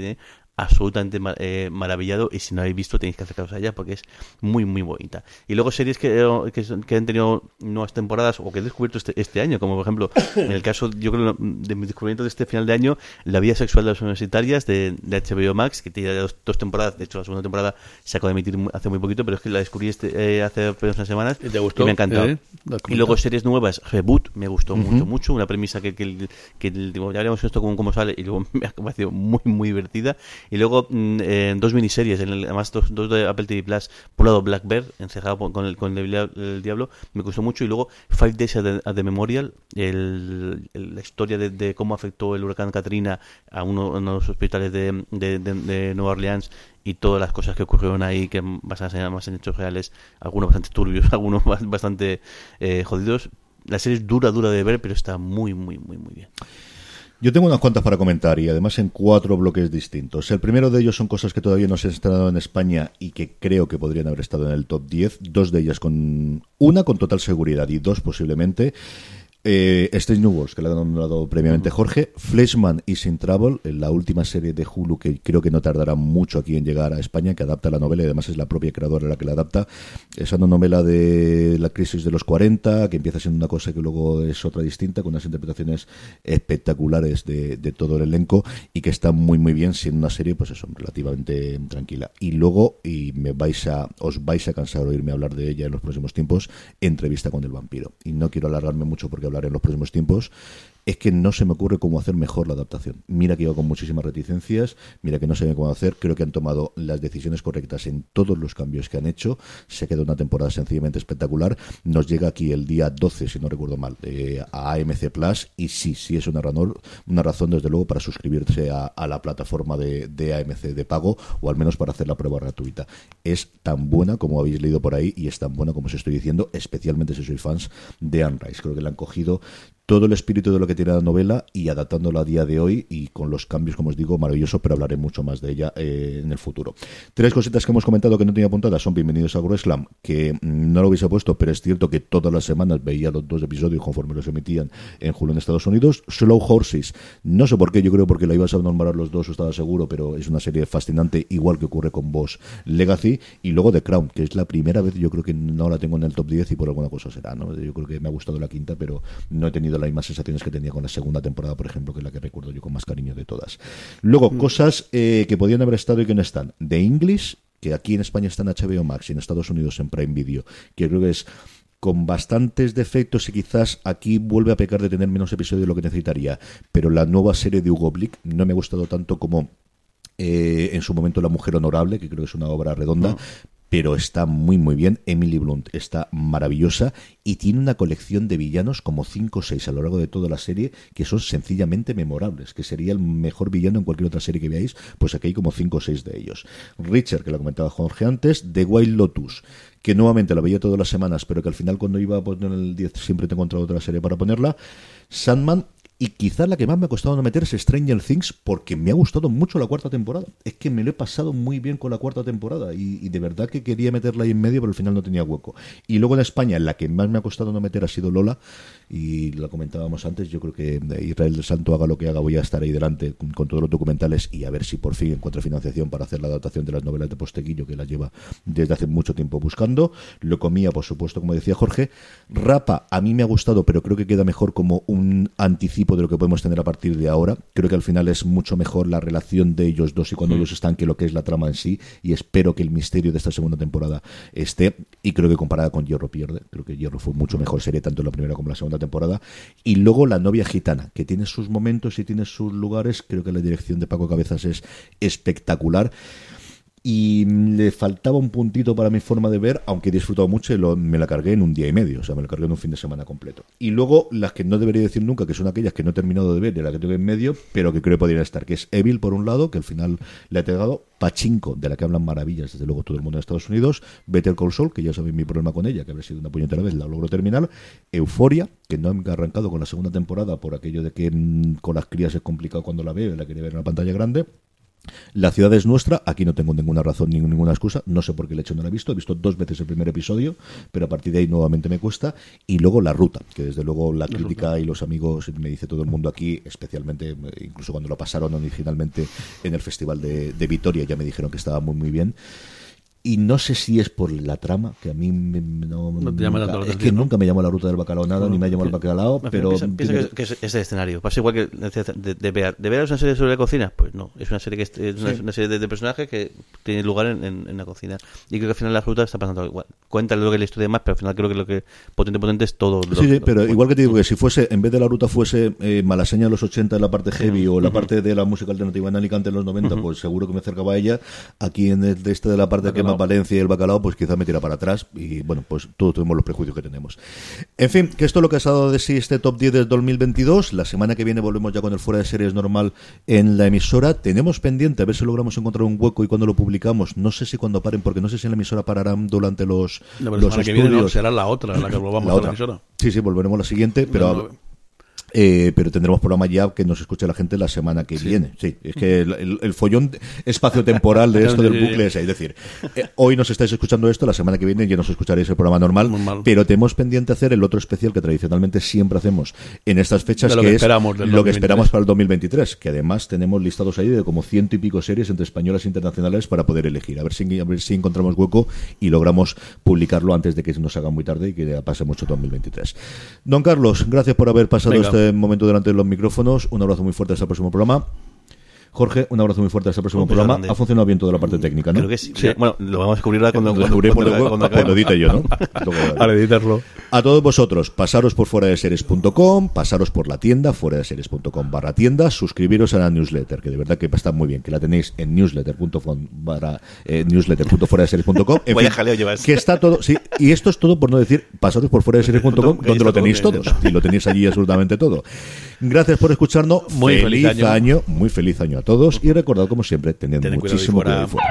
absolutamente eh, maravillado. Y si no habéis visto, tenéis que acercaros a ella porque es muy, muy bonita. Y luego series que, que, que han tenido nuevas temporadas o que he descubierto este, este año, como por ejemplo, en el caso, yo creo, de mi descubrimiento de este final de año, La vida sexual de las universitarias de, de HBO Max, que tiene ya dos, dos temporadas. De hecho, la segunda temporada se acaba de emitir hace muy poquito, pero es que la descubrí este, eh, hace apenas unas semanas ¿Y te gustó? me ha encantado. ¿Eh? ¿Lo has y luego series nuevas, Reboot, me gustó mucho, mucho. Una premisa que, que, que ya veremos esto cómo, cómo sale y luego me ha parecido muy, muy divertida. Y luego mm, eh, dos miniseries, en el- además dos, dos de Apple TV Plus. Por un lado, Black Bear, encerrado con el, con el, dia- el diablo, me gustó mucho. Y luego Five Days at the, at the Memorial, el- la historia de, de cómo afectó el huracán Katrina a uno, de los hospitales de, de, Nueva Orleans y todas las cosas que ocurrieron ahí, que basadas en, además en hechos reales, algunos bastante turbios, algunos bas- bastante eh, jodidos. La serie es dura, dura de ver, pero está muy, muy, muy, muy bien. Yo tengo unas cuantas para comentar y además en cuatro bloques distintos. El primero de ellos son cosas que todavía no se han estrenado en España y que creo que podrían haber estado en el top 10. Dos de ellas con una con total seguridad y dos posiblemente. Eh, Strange New Worlds, que le ha nombrado previamente Jorge, Fleshman y Sin Travel, la última serie de Hulu que creo que no tardará mucho aquí en llegar a España, que adapta la novela y además es la propia creadora la que la adapta. Es una novela de la crisis de los 40, que empieza siendo una cosa que luego es otra distinta, con unas interpretaciones espectaculares de, de todo el elenco y que está muy muy bien siendo una serie pues eso, relativamente tranquila. Y luego, y me vais a, os vais a cansar de oírme hablar de ella en los próximos tiempos, entrevista con el vampiro. Y no quiero alargarme mucho porque en los próximos tiempos. Es que no se me ocurre cómo hacer mejor la adaptación. Mira que iba con muchísimas reticencias, mira que no sé cómo hacer. Creo que han tomado las decisiones correctas en todos los cambios que han hecho. Se queda una temporada sencillamente espectacular. Nos llega aquí el día 12, si no recuerdo mal, eh, a AMC Plus. Y sí, sí es una, razón, una razón, desde luego, para suscribirse a, la plataforma de, de AMC de pago, o al menos para hacer la prueba gratuita. Es tan buena como habéis leído por ahí y es tan buena como os estoy diciendo, especialmente si sois fans de Anne Rice. Creo que le han cogido todo el espíritu de lo que tiene la novela y adaptándolo a día de hoy y con los cambios, como os digo, maravilloso, pero hablaré mucho más de ella eh, en el futuro. Tres cositas que hemos comentado que no tenía apuntadas son Bienvenidos a Groeslam, que mm, no lo hubiese puesto, pero es cierto que todas las semanas veía los dos episodios conforme los emitían en Hulu en Estados Unidos. Slow Horses, no sé por qué, yo creo porque la ibas a nombrar los dos, estaba seguro, pero es una serie fascinante, igual que ocurre con Boss Legacy, y luego The Crown, que es la primera vez, yo creo que no la tengo en el top 10 y por alguna cosa será, ¿no? Yo creo que me ha gustado la quinta, pero no he tenido las mismas sensaciones que tenía con la segunda temporada, por ejemplo, que es la que recuerdo yo con más cariño de todas. Luego, cosas eh, que podían haber estado y que no están. The English, que aquí en España está en HBO Max y en Estados Unidos en Prime Video, que creo que es con bastantes defectos y quizás aquí vuelve a pecar de tener menos episodios de lo que necesitaría. Pero la nueva serie de Hugo Blick no me ha gustado tanto como eh, en su momento La Mujer Honorable, que creo que es una obra redonda, pero está muy muy bien. Emily Blunt está maravillosa y tiene una colección de villanos como 5 o 6 a lo largo de toda la serie que son sencillamente memorables, que sería el mejor villano en cualquier otra serie que veáis, pues aquí hay como 5 o 6 de ellos. Richard, que lo comentaba Jorge antes, The Wild Lotus, que nuevamente la veía todas las semanas, pero que al final cuando iba a poner el 10 siempre te he encontrado otra serie para ponerla. Sandman y quizás la que más me ha costado no meter es Stranger Things porque me ha gustado mucho la cuarta temporada. Es que me lo he pasado muy bien con la cuarta temporada y, de verdad que quería meterla ahí en medio, pero al final no tenía hueco. Y luego en España, la que más me ha costado no meter ha sido Lola y la comentábamos antes. Yo creo que Israel del Santo haga lo que haga, voy a estar ahí delante con, con todos los documentales y a ver si por fin encuentra financiación para hacer la adaptación de las novelas de Posteguillo que la lleva desde hace mucho tiempo buscando. Lo comía, por supuesto, como decía Jorge. Rapa, a mí me ha gustado, pero creo que queda mejor como un anticipo de lo que podemos tener a partir de ahora. Creo que al final es mucho mejor la relación de ellos dos y cuando ellos están que lo que es la trama en sí. Y espero que el misterio de esta segunda temporada esté. Y creo que comparada con Hierro pierde. Creo que Hierro fue mucho mejor serie, tanto en la primera como en la segunda temporada. Y luego La novia gitana, que tiene sus momentos y tiene sus lugares. Creo que la dirección de Paco Cabezas es espectacular y le faltaba un puntito para mi forma de ver, aunque he disfrutado mucho y lo- me la cargué en un día y medio, o sea, me la cargué en un fin de semana completo. Y luego las que no debería decir nunca, que son aquellas que no he terminado de ver y las que tengo en medio, pero que creo que podrían estar, que es Evil por un lado, que al final le ha pegado, Pachinko, de la que hablan maravillas desde luego todo el mundo en Estados Unidos, Better Call Saul, que ya sabéis mi problema con ella, que habrá sido una puñetera vez, la logro terminar, Euforia, que no he arrancado con la segunda temporada por aquello de que mm, con las crías es complicado cuando la veo la quería ver en la pantalla grande, la ciudad es nuestra, aquí no tengo ninguna razón ni ninguna excusa, no sé por qué el hecho no la he visto, he visto dos veces el primer episodio, pero a partir de ahí nuevamente me cuesta, y luego La Ruta, que desde luego la crítica y los amigos, me dice todo el mundo aquí, especialmente, incluso cuando lo pasaron originalmente en el Festival de, de Vitoria, ya me dijeron que estaba muy muy bien. Y no sé si es por la trama, que a mí me- no, No te llama nunca- tanto la es que nunca me llamó la ruta del bacalao nada, ni me ha llamado el bacalao, pero piensa, piensa que, que es, es el escenario. Pasa igual que de, de Bear. ¿De Bear es una serie sobre la cocina? Pues no. Es una serie que es, es una, una serie de, de personajes que tiene lugar en, en- en la cocina. Y creo que al final la fruta está pasando igual. Cuenta lo que es la historia más, pero al final creo que lo que potente potente es todo. lo- Sí, sí, lo- pero bueno, igual que te digo que si fuese, en vez de la ruta fuese eh, Malaseña en los 80 en la parte heavy o la parte de la música alternativa en Alicante en los 90, pues seguro que me acercaba a ella. Aquí en el de este de la parte que Valencia y el bacalao, pues quizás me tira para atrás y bueno, pues todos tenemos los prejuicios que tenemos. En fin, que esto es lo que ha dado de sí este top 10 del 2022. La semana que viene volvemos ya con el fuera de series normal en la emisora. Tenemos pendiente a ver si logramos encontrar un hueco y cuando lo publicamos. No sé si cuando paren, porque no sé si en la emisora pararán durante los, La los semana que viene no, estudios. será la otra, la que volvamos La a la emisora. Sí, sí, volveremos la siguiente, pero, No, no. Eh, pero tendremos programa ya que nos escuche la gente la semana que viene. Sí, es que el, el- el follón espacio-temporal de esto del bucle es, es decir, eh, hoy nos estáis escuchando esto, la semana que viene ya nos escucharéis el programa normal, Normal. pero tenemos pendiente hacer el otro especial que tradicionalmente siempre hacemos en estas fechas, que, que es lo que 2023. esperamos para el 2023, que además tenemos listados ahí de como ciento y pico series entre españolas e internacionales para poder elegir. A ver si, a ver si encontramos hueco y logramos publicarlo antes de que nos haga muy tarde y que ya pase mucho 2023. Don Carlos, gracias por haber pasado Venga. este momento delante de los micrófonos. Un abrazo muy fuerte hasta el próximo programa. Jorge, un abrazo muy fuerte hasta el próximo programa. grande. Ha funcionado bien toda la parte técnica, ¿no? Creo que sí. Bueno, lo vamos a descubrir ahora cuando, Lo cuando, cuando- cuando acabemos. edite yo, ¿no? Para editarlo. A todos vosotros, pasaros por fuera de series.com, pasaros por la tienda, fuera de series.com barra tienda, suscribiros a la newsletter, que de verdad que está muy bien, que la tenéis en newsletter.com barra eh, newsletter.fuera de series.com. En Vaya fin, jaleo llevas. Que está todo, sí, y esto es todo por no decir pasaros por fuera de series.com, donde lo tenéis todo, todos, y lo tenéis allí absolutamente todo. Gracias por escucharnos, Muy feliz, feliz año. año. muy feliz año a todos, y recordad como siempre, tened Tened cuidado ahí muchísimo fuera. cuidado ahí fuera.